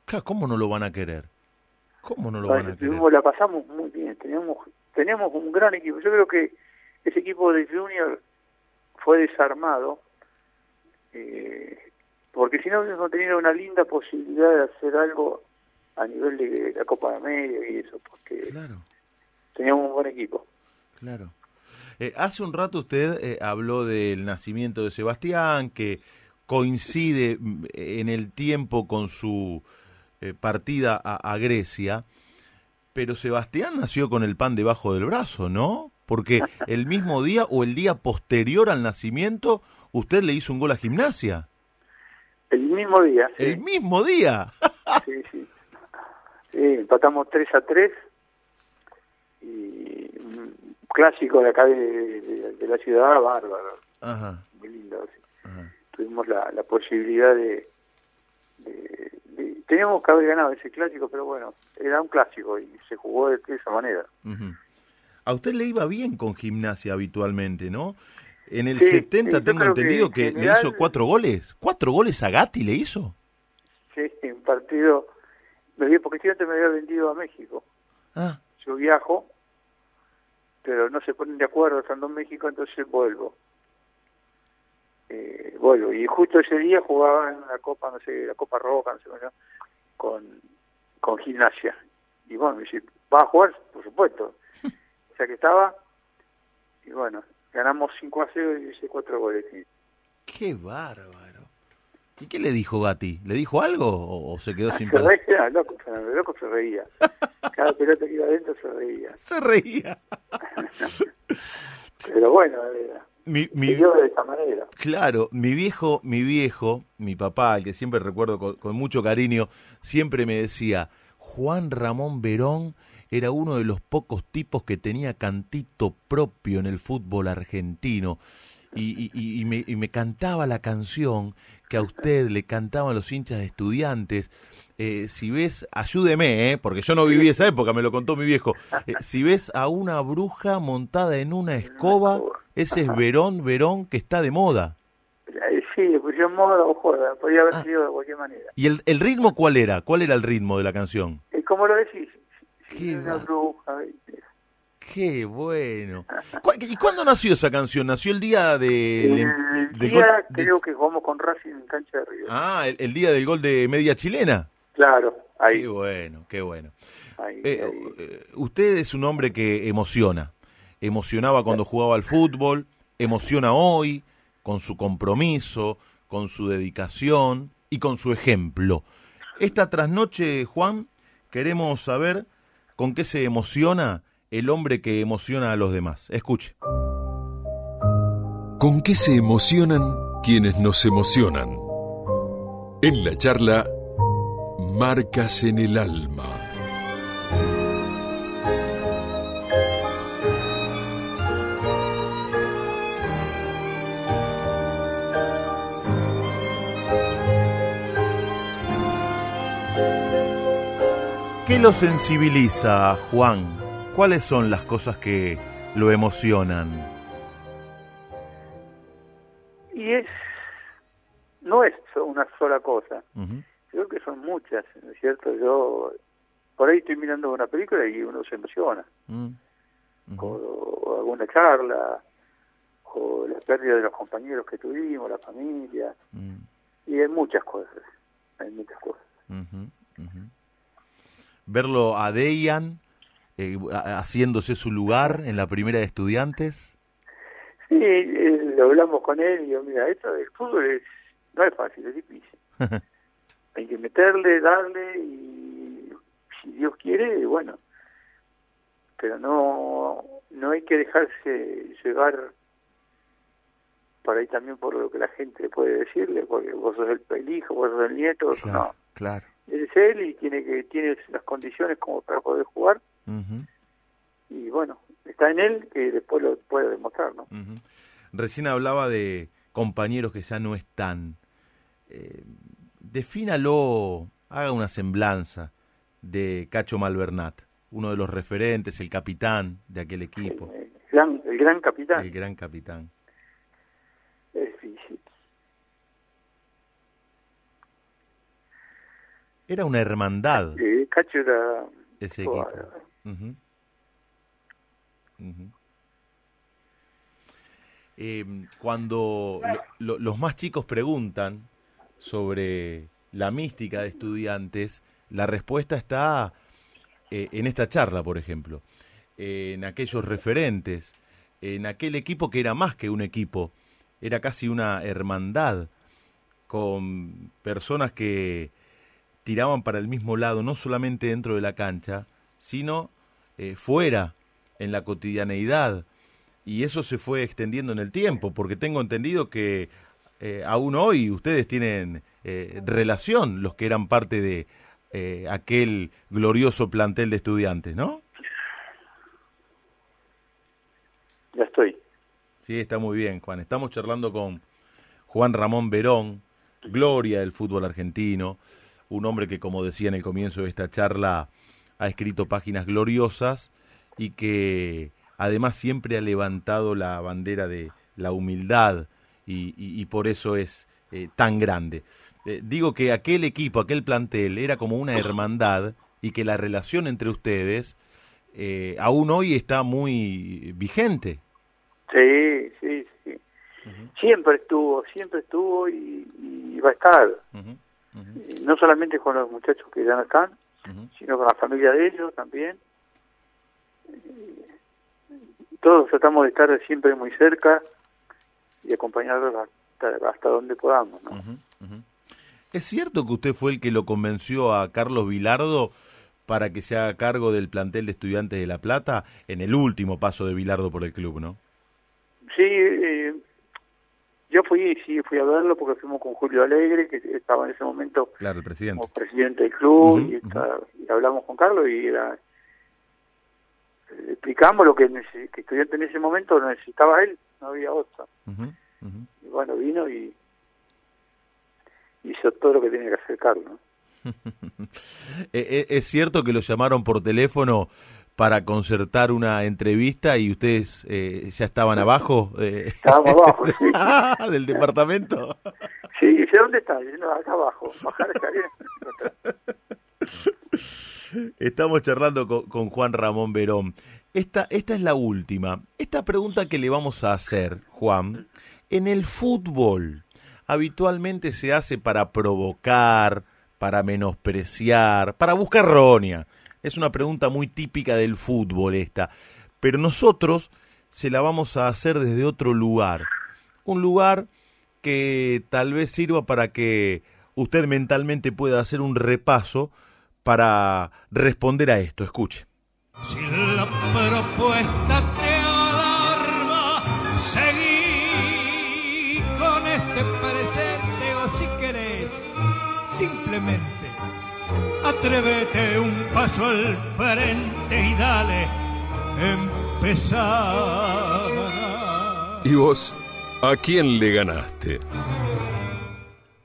Claro, ¿Cómo no lo van a querer? ¿Cómo no lo van a querer? la pasamos muy bien, teníamos, teníamos un gran equipo. Yo creo que ese equipo de Junior fue desarmado eh, porque si no hubiésemos tenido una linda posibilidad de hacer algo a nivel de la Copa de América y eso, porque Claro, teníamos un buen equipo. claro. Eh, hace un rato usted eh, habló del nacimiento de Sebastián, que coincide mm, en el tiempo con su eh, partida a, a Grecia, pero Sebastián nació con el pan debajo del brazo, ¿no? Porque el mismo día o el día posterior al nacimiento, usted le hizo un gol a gimnasia. El mismo día, sí. El mismo día. Sí, sí. Sí, empatamos 3 a 3 y clásico de acá de, de- de la ciudad, bárbaro. Ajá. muy lindo. sí. Ajá. Tuvimos la, la posibilidad de, Teníamos que haber ganado ese clásico, pero bueno, era un clásico y se jugó de, esa manera. A usted le iba bien con gimnasia habitualmente, ¿no? En el Sí, 70 sí, yo tengo que entendido en que, le hizo cuatro goles. ¿Cuatro goles a Gatti le hizo? Sí, un partido... Me porque yo antes me había vendido a México. Ah, Yo viajo, pero no se ponen de acuerdo estando en México, entonces vuelvo. Eh, vuelvo. Y justo ese día jugaba en la Copa, no sé, la Copa Roja, no sé llama, con, con gimnasia. Y bueno, me dice, ¿vas a jugar? Por supuesto. o sea que estaba, y bueno, ganamos 5 a 0 y hice 4 goles. Qué bárbaro. ¿Y qué le dijo Gatti? ¿Le dijo algo o, o se quedó sin Se reía, loco, Fernando, loco se reía. Cada pelota que iba adentro se reía. Se reía. Pero bueno, era, Mi, mi, de esa manera. Claro, mi viejo, mi viejo, mi papá, al que siempre recuerdo con, con mucho cariño, siempre me decía, Juan Ramón Verón era uno de los pocos tipos que tenía cantito propio en el fútbol argentino. Y, y- y- y me, y me cantaba la canción que a usted le cantaban los hinchas de estudiantes. Eh, si ves, ayúdeme, eh, porque yo no viví esa época, me lo contó mi viejo. Eh, si ves a una bruja montada en una escoba, ese es Verón, Verón que está de moda. Eh, Sí, le pusieron moda o joda, podía haber Ah. sido de cualquier manera. ¿Y el, el ritmo cuál era? ¿Cuál era el ritmo de la canción? ¿Y cómo lo decís? Si una bruja. Qué bueno. ¿Cu- ¿Y cuándo nació esa canción? ¿Nació el día de, El del día gol de- creo que jugamos con Racing en cancha de Río. Ah, el, el día del gol de media chilena. Claro, ahí. Qué bueno, qué bueno. ahí, Eh, ahí. eh, usted es un hombre que emociona. Emocionaba cuando jugaba al fútbol, emociona hoy con su compromiso, con su dedicación y con su ejemplo. Esta trasnoche, Juan, queremos saber con qué se emociona el hombre que emociona a los demás. Escuche. ¿Con qué se emocionan quienes nos emocionan? En la charla, Marcas en el Alma. ¿Qué lo sensibiliza, Juan? ¿Cuáles son las cosas que lo emocionan? Y es, no es una sola cosa, creo que son muchas, ¿no es cierto? Yo por ahí estoy mirando una película y uno se emociona, ujú. o, alguna charla, o la pérdida de los compañeros que tuvimos, la familia, Mm, y hay muchas cosas, hay muchas cosas. Verlo a Dejan eh, ha- haciéndose su lugar en la primera de estudiantes. Sí, eh, lo hablamos con él y yo, mira, esto del fútbol es, no es fácil, es difícil. Hay que meterle, darle y si Dios quiere, bueno. Pero no, no hay que dejarse llevar por ahí también por lo que la gente puede decirle, porque vos sos el, el hijo, vos sos el nieto, no. claro. Es él y tiene que tiene las condiciones como para poder jugar y bueno, está en él que después lo puede demostrar, ¿no? Recién hablaba de compañeros que ya no están. Eh, defínalo, haga una semblanza de Cacho Malvernat, uno de los referentes, el capitán de aquel equipo, El gran, el gran capitán. el gran capitán. Es difícil. Era una hermandad. Eh, Cacho era ese equipo. Eh, cuando lo- lo- los más chicos preguntan sobre la mística de estudiantes, la respuesta está eh, en esta charla, por ejemplo, en aquellos referentes, en aquel equipo que era más que un equipo, era casi una hermandad con personas que tiraban para el mismo lado, no solamente dentro de la cancha, sino eh, fuera, en la cotidianeidad. Y eso se fue extendiendo en el tiempo, porque tengo entendido que eh, aún hoy ustedes tienen eh, relación, los que eran parte de aquel glorioso plantel de estudiantes, ¿no? Ya estoy. Sí, está muy bien, Juan. Estamos charlando con Juan Ramón Verón, gloria del fútbol argentino, un hombre que, como decía en el comienzo de esta charla, ha escrito páginas gloriosas y que además siempre ha levantado la bandera de la humildad y, por eso es eh, tan grande. Eh, digo que aquel equipo, aquel plantel era como una hermandad y que la relación entre ustedes eh, aún hoy está muy vigente. Sí, sí, sí. Siempre estuvo, siempre estuvo y, va a estar. No solamente con los muchachos que ya no están, sino con la familia de ellos también. Todos tratamos de estar siempre muy cerca y acompañarlos hasta, hasta donde podamos. ¿no? ¿Es cierto que usted fue el que lo convenció a Carlos Vilardo para que se haga cargo del plantel de estudiantes de La Plata en el último paso de Vilardo por el club, no? Sí, eh, yo fui, sí, fui a verlo porque fuimos con Julio Alegre, que estaba en ese momento claro, el presidente. como presidente del club, y, hablamos con Carlos y era explicamos lo que, que estudiante en ese momento necesitaba él, no había otra. Y bueno, vino y hizo todo lo que tiene que hacer Carlos. Eh, eh, ¿Es cierto que lo llamaron por teléfono para concertar una entrevista y ustedes eh, ya estaban abajo? Estábamos abajo, sí. ¿Del departamento? Sí, dice, ¿dónde está? No, acá abajo. Bajar Estamos charlando con, con, Juan Ramón Verón. Esta, esta es la última. Esta pregunta que le vamos a hacer, Juan, en el fútbol, habitualmente se hace para provocar, para menospreciar, para buscar roña. Es una pregunta muy típica del fútbol esta. Pero nosotros se la vamos a hacer desde otro lugar. Un lugar que tal vez sirva para que usted mentalmente pueda hacer un repaso para responder a esto. Escuche. Si la propuesta te alarma, con este presente o si querés, simplemente atrévete un paso al frente y dale, empezar. ¿Y vos? ¿A quién le ganaste?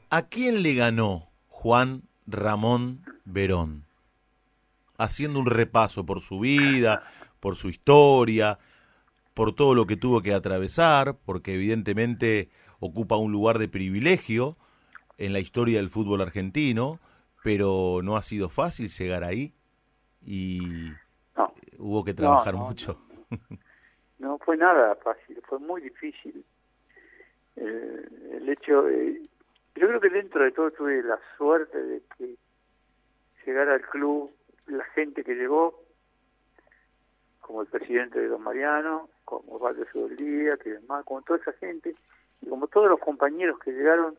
¿A quién le ganó Juan Ramón Verón? Haciendo un repaso por su vida, por su historia, por todo lo que tuvo que atravesar, porque evidentemente ocupa un lugar de privilegio en la historia del fútbol argentino, pero no ha sido fácil llegar ahí y hubo que trabajar mucho. No, fue nada fácil, fue muy difícil. Eh, el hecho, yo creo que dentro de todo tuve la suerte de que llegara al club la gente que llegó, como el presidente de Don Mariano, como Osvaldo Día, que demás, como toda esa gente, y como todos los compañeros que llegaron,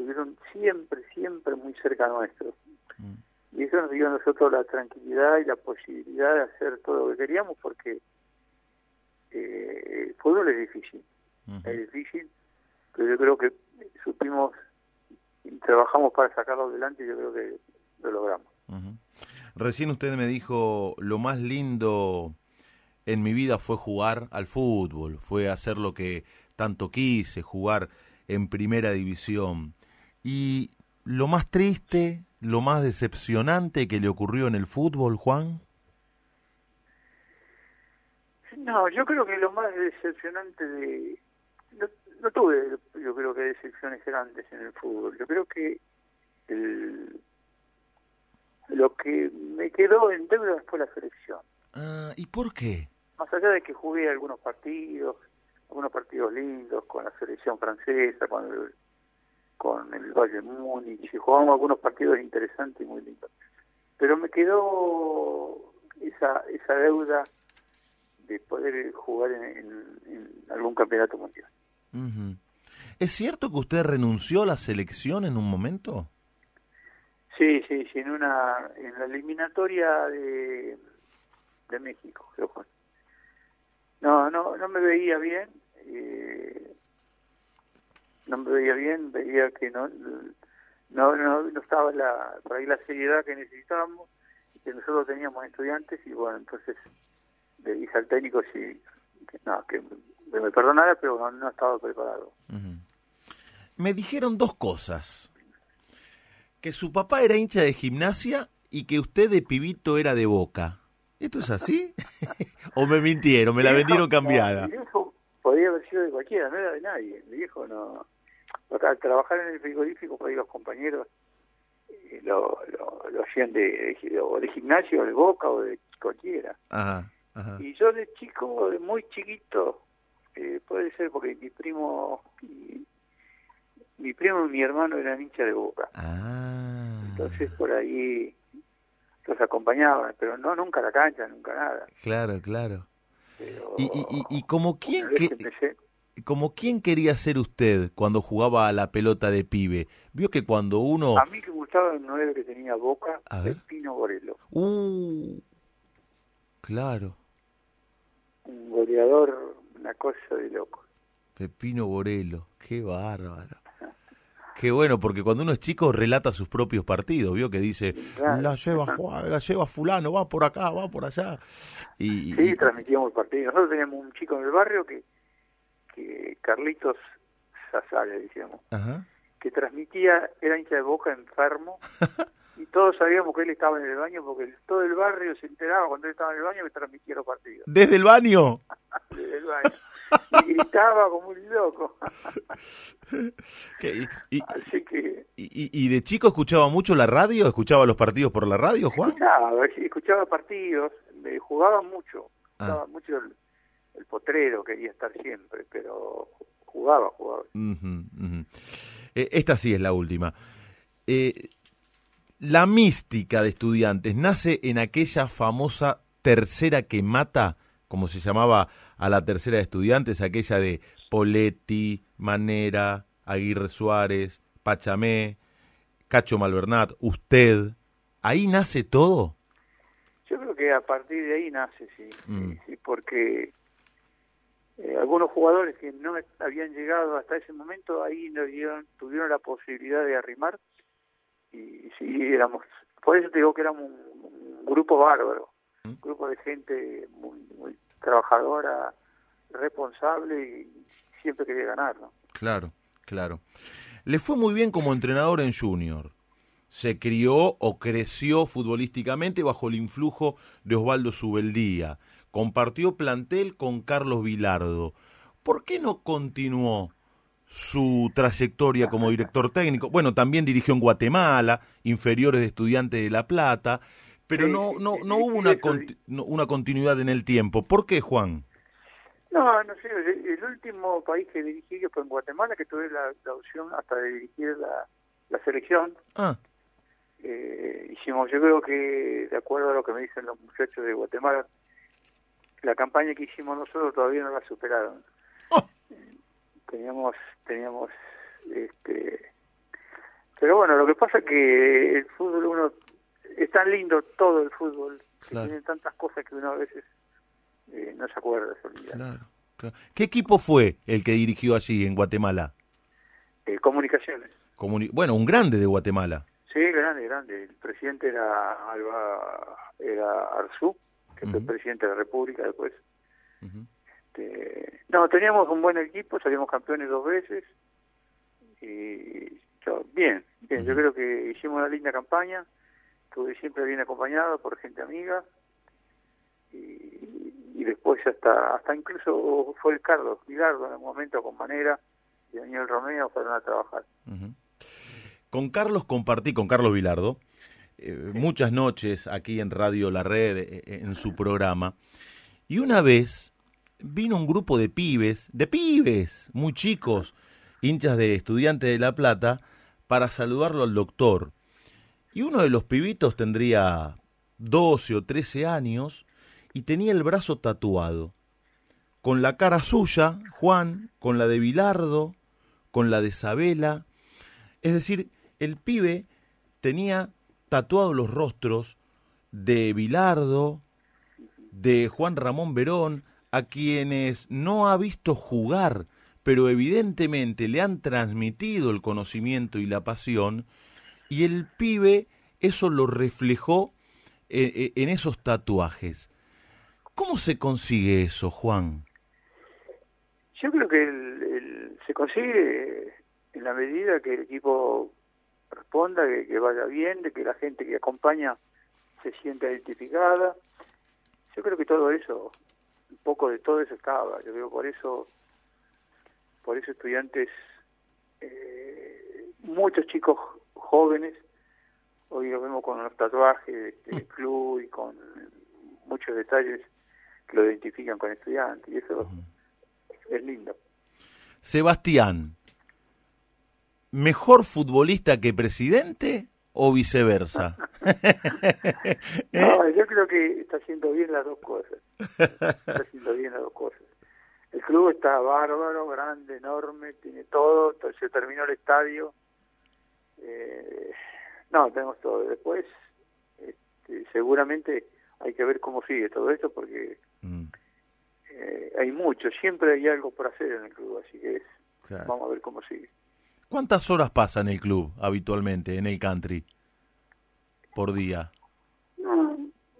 estuvieron siempre, siempre muy cerca nuestro. Mm. Y eso nos dio a nosotros la tranquilidad y la posibilidad de hacer todo lo que queríamos, porque eh, el fútbol es difícil, es difícil, pero yo creo que supimos y trabajamos para sacarlo adelante y yo creo que lo logramos. Recién usted me dijo, lo más lindo en mi vida fue jugar al fútbol, fue hacer lo que tanto quise, jugar en primera división. Y lo más triste, lo más decepcionante que le ocurrió en el fútbol, Juan. No, yo creo que lo más decepcionante de... No, tuve, yo creo que decepciones grandes en el fútbol. Yo creo que el, lo que me quedó en deuda fue la selección. Ah, ¿Y por qué? Más allá de que jugué algunos partidos, algunos partidos lindos con la selección francesa, con el, con el Valle Múnich, y jugamos algunos partidos interesantes y muy lindos. Pero me quedó esa, esa deuda de poder jugar en, algún campeonato mundial. ¿Es cierto que usted renunció a la selección en un momento? Sí, sí, sí, en una en la eliminatoria de, de México, creo No, no, no me veía bien. Eh, no me veía bien, veía que no no no, no estaba la, por ahí la seriedad que necesitábamos, que nosotros teníamos estudiantes y bueno, entonces le dije al técnico si que, no, que me perdonara, pero no, no estaba preparado. Me dijeron dos cosas. Que su papá era hincha de gimnasia y que usted de pibito era de boca. ¿Esto es así? ¿O me mintieron? ¿Me la vendieron cambiada? Mi viejo podía haber sido de cualquiera, no era de nadie. Mi viejo no. Al trabajar en el frigorífico, por ahí los compañeros eh, lo, lo, lo hacían de, de, o de gimnasio, o de boca, o de cualquiera. Ajá, ajá. Y yo de chico, de muy chiquito, eh, puede ser porque mi primo, y, mi primo y mi hermano eran hinchas de boca. Ah, Entonces por ahí los acompañaban, pero no nunca la cancha, nunca nada. claro, claro. Pero ¿Y, y, y, y como quién que empecé, como quién quería ser usted cuando jugaba a la pelota de pibe? Vio que cuando uno... a mí que me gustaba el 9 que tenía boca, A ver. el Pino Borello, Uh, claro, un goleador, una cosa de loco. Pepino Borelo, qué bárbaro. Qué bueno, porque cuando uno es chico relata sus propios partidos, vio que dice, Claro. la lleva Juan, la lleva fulano, va por acá, va por allá. Y, Sí, y- transmitíamos el partido. Nosotros teníamos un chico en el barrio que, que Carlitos Sazale, decíamos, ajá. que transmitía, era hincha de boca enfermo, y todos sabíamos que él estaba en el baño porque todo el barrio se enteraba cuando él estaba en el baño que transmitía los partidos. Desde el baño. Desde el baño. Y gritaba como un loco. ¿Qué? Y, y- Así que y- y de chico escuchaba mucho la radio? ¿Escuchaba los partidos por la radio, Juan? escuchaba, escuchaba partidos, me jugaba mucho, Ah. jugaba mucho el, el potrero, quería estar siempre, pero jugaba, jugaba. Eh, esta sí es la última. Eh, la mística de estudiantes nace en aquella famosa tercera que mata, como se llamaba a la tercera de estudiantes, aquella de Poletti, Manera, Aguirre Suárez, Pachamé, Cacho Malvernat, usted. ¿Ahí nace todo? Yo creo que a partir de ahí nace, sí, Mm. sí, sí, porque eh, algunos jugadores que no habían llegado hasta ese momento ahí no dieron, tuvieron la posibilidad de arrimar y sí éramos, por eso te digo que éramos un, un grupo bárbaro, un grupo de gente muy, muy trabajadora, responsable y siempre quería ganar, ¿no? Claro, claro. Le fue muy bien como entrenador en Junior. Se crió o creció futbolísticamente bajo el influjo de Osvaldo Subeldía. Compartió plantel con Carlos Vilardo. ¿Por qué no continuó su trayectoria como director técnico? Bueno, también dirigió en Guatemala, inferiores de Estudiantes de La Plata, pero Sí, no, no, no sí, hubo sí, una, conti- no- una continuidad en el tiempo. ¿Por qué, Juan? No, no sé, el, último país que dirigí que fue en Guatemala, que tuve la, la opción hasta de dirigir la, la selección, Ah, eh, hicimos, yo creo que, de acuerdo a lo que me dicen los muchachos de Guatemala, la campaña que hicimos nosotros todavía no la superaron. Oh. Teníamos, teníamos, este, pero bueno, lo que pasa es que el fútbol uno, es tan lindo todo el fútbol, que Claro. tiene tantas cosas que uno a veces eh, no se acuerda, se olvida. claro, claro. ¿Qué equipo fue el que dirigió allí en Guatemala? Eh, comunicaciones. Comuni- bueno, un grande de Guatemala. Sí, grande, grande. El presidente era Alba, era Arzú, que fue Ujú. presidente de la República después. Este, no, teníamos un buen equipo, salimos campeones dos veces. Y yo, bien, bien. Yo creo que hicimos una linda campaña. Estuve siempre bien acompañado por gente amiga. Y, y después hasta hasta incluso fue el Carlos Vilardo en un momento con Manera y Daniel Romeo fueron a trabajar. Con Carlos compartí, con Carlos Vilardo, eh, muchas noches aquí en Radio La Red, eh, en su programa, y una vez vino un grupo de pibes, de pibes, muy chicos, hinchas de estudiantes de La Plata, para saludarlo al doctor. Y uno de los pibitos tendría 12 o 13 años y tenía el brazo tatuado, con la cara suya, Juan, con la de Vilardo, con la de Isabela. Es decir, el pibe tenía tatuados los rostros de Vilardo, de Juan Ramón Verón, a quienes no ha visto jugar, pero evidentemente le han transmitido el conocimiento y la pasión, y el pibe eso lo reflejó eh, eh, en esos tatuajes. ¿Cómo se consigue eso, Juan? Yo creo que se consigue en la medida que el equipo responda, que, que vaya bien, de que la gente que acompaña se sienta identificada. Yo creo que todo eso, un poco de todo eso estaba. Yo creo por eso, por eso estudiantes, eh, muchos chicos jóvenes, hoy los vemos con los tatuajes del club y con muchos detalles que lo identifican con estudiantes y eso es lindo. Sebastián, ¿mejor futbolista que presidente o viceversa? No, yo creo que está haciendo bien las dos cosas. Está haciendo bien las dos cosas. El club está bárbaro, grande, enorme, tiene todo. Se terminó el estadio. Eh, no, tenemos todo. Después, este, seguramente hay que ver cómo sigue todo esto porque Mm, eh, hay mucho. Siempre hay algo por hacer en el club, así que es, claro. vamos a ver cómo sigue. ¿Cuántas horas pasa en el club habitualmente, en el country, por día? No,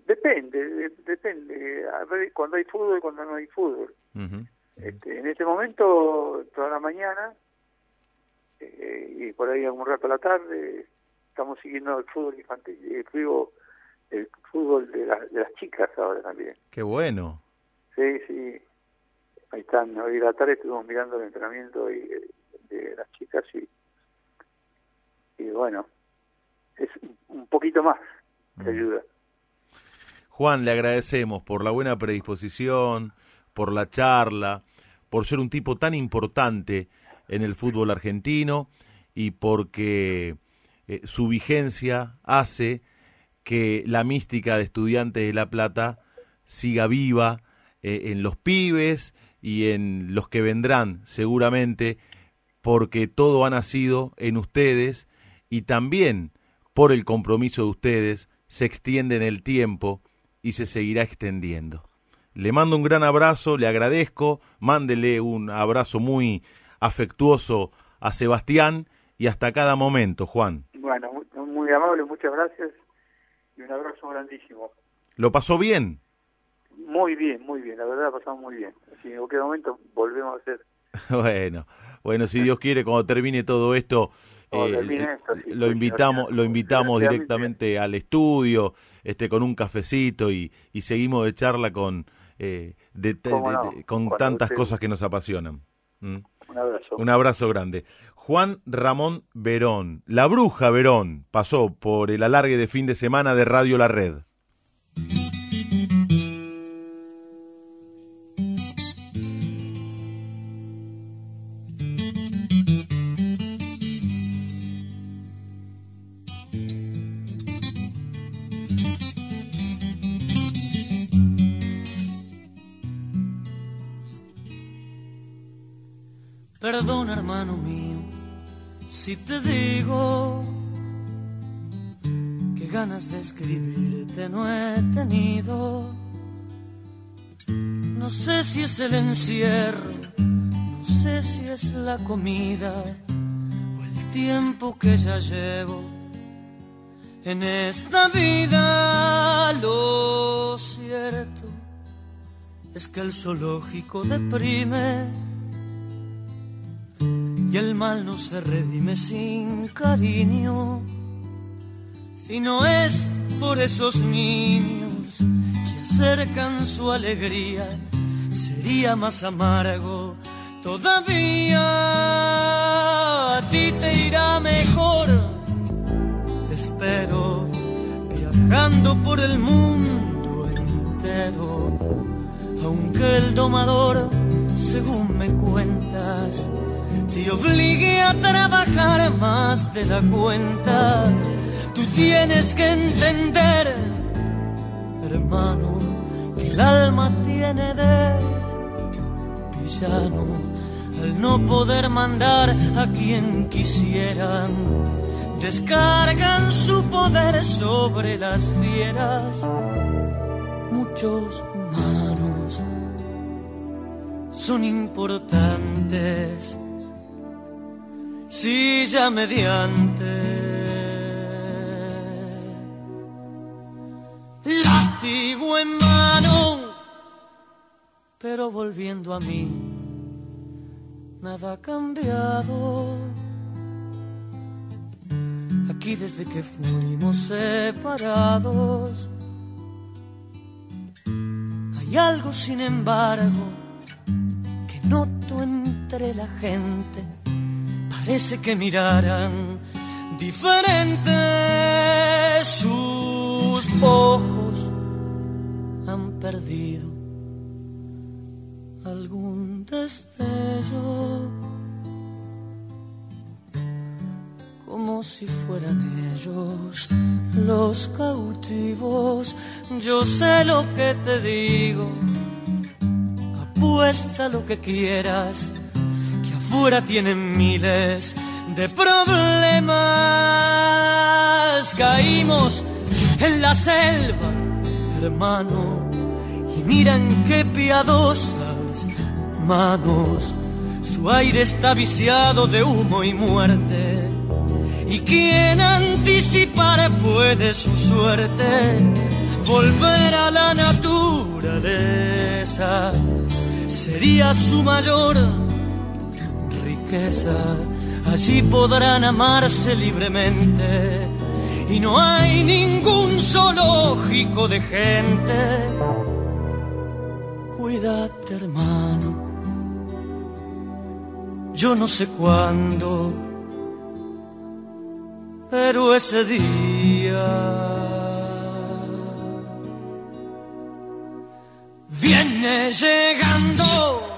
depende, de- depende. A ver, cuando hay fútbol y cuando no hay fútbol. Este, en este momento, toda la mañana eh, y por ahí algún rato a la tarde, estamos siguiendo el fútbol infantil, el fútbol, el fútbol de, la- de las chicas ahora también. Qué bueno. Sí, sí. Ahí están. Hoy a la tarde estuvimos mirando el entrenamiento y, de, de las chicas y, y bueno, es un- poquito más que ayuda. Juan, le agradecemos por la buena predisposición, por la charla, por ser un tipo tan importante en el fútbol argentino y porque eh, su vigencia hace que la mística de estudiantes de La Plata siga viva eh, en los pibes y en los que vendrán seguramente, porque todo ha nacido en ustedes y también por el compromiso de ustedes se extiende en el tiempo y se seguirá extendiendo. Le mando un gran abrazo, le agradezco, mándele un abrazo muy afectuoso a Sebastián y hasta cada momento, Juan. Bueno, muy, muy amable, muchas gracias y un abrazo grandísimo. ¿Lo pasó bien? Muy bien, muy bien, la verdad la pasamos muy bien. Así en cualquier momento volvemos a hacer. Bueno, bueno, si Dios quiere, cuando termine todo esto, eh, termine esto, sí, lo invitamos, lo invitamos directamente al estudio, este, con un cafecito y, y seguimos de charla con, eh, de- de- Cómo no, de- con cuando tantas usted- cosas que nos apasionan. ¿Mm? Un abrazo. Un abrazo grande. Juan Ramón Verón, la bruja Verón, pasó por el alargue de fin de semana de Radio La Red. Perdona, hermano mío, si te digo que ganas de escribirte no he tenido. No sé si es el encierro, no sé si es la comida o el tiempo que ya llevo en esta vida. Lo cierto es que el zoológico deprime y el mal no se redime sin cariño. Si no es por esos niños que acercan su alegría, sería más amargo todavía. A ti te irá mejor, espero, viajando por el mundo entero. Aunque el domador, según me cuentas, te obligue a trabajar más de la cuenta. Tú tienes que entender, hermano, que el alma tiene de villano al no poder mandar a quien quisieran. Descargan su poder sobre las fieras. Muchos humanos son importantes si ya mediante látigo en mano, pero volviendo a mí, nada ha cambiado. Aquí desde que fuimos separados, hay algo sin embargo que noto entre la gente. Parece que miraran diferentes sus ojos han perdido algún destello, como si fueran ellos los cautivos. Yo sé lo que te digo, apuesta lo que quieras, afuera tienen miles de problemas. Caímos en la selva, hermano, y miran qué piadosas manos. Su aire está viciado de humo y muerte. Y quien anticipar puede su suerte, volver a la naturaleza sería su mayor riqueza allí podrán amarse libremente. Y no hay ningún zoológico de gente. Cuídate hermano, yo no sé cuándo, pero ese día viene llegando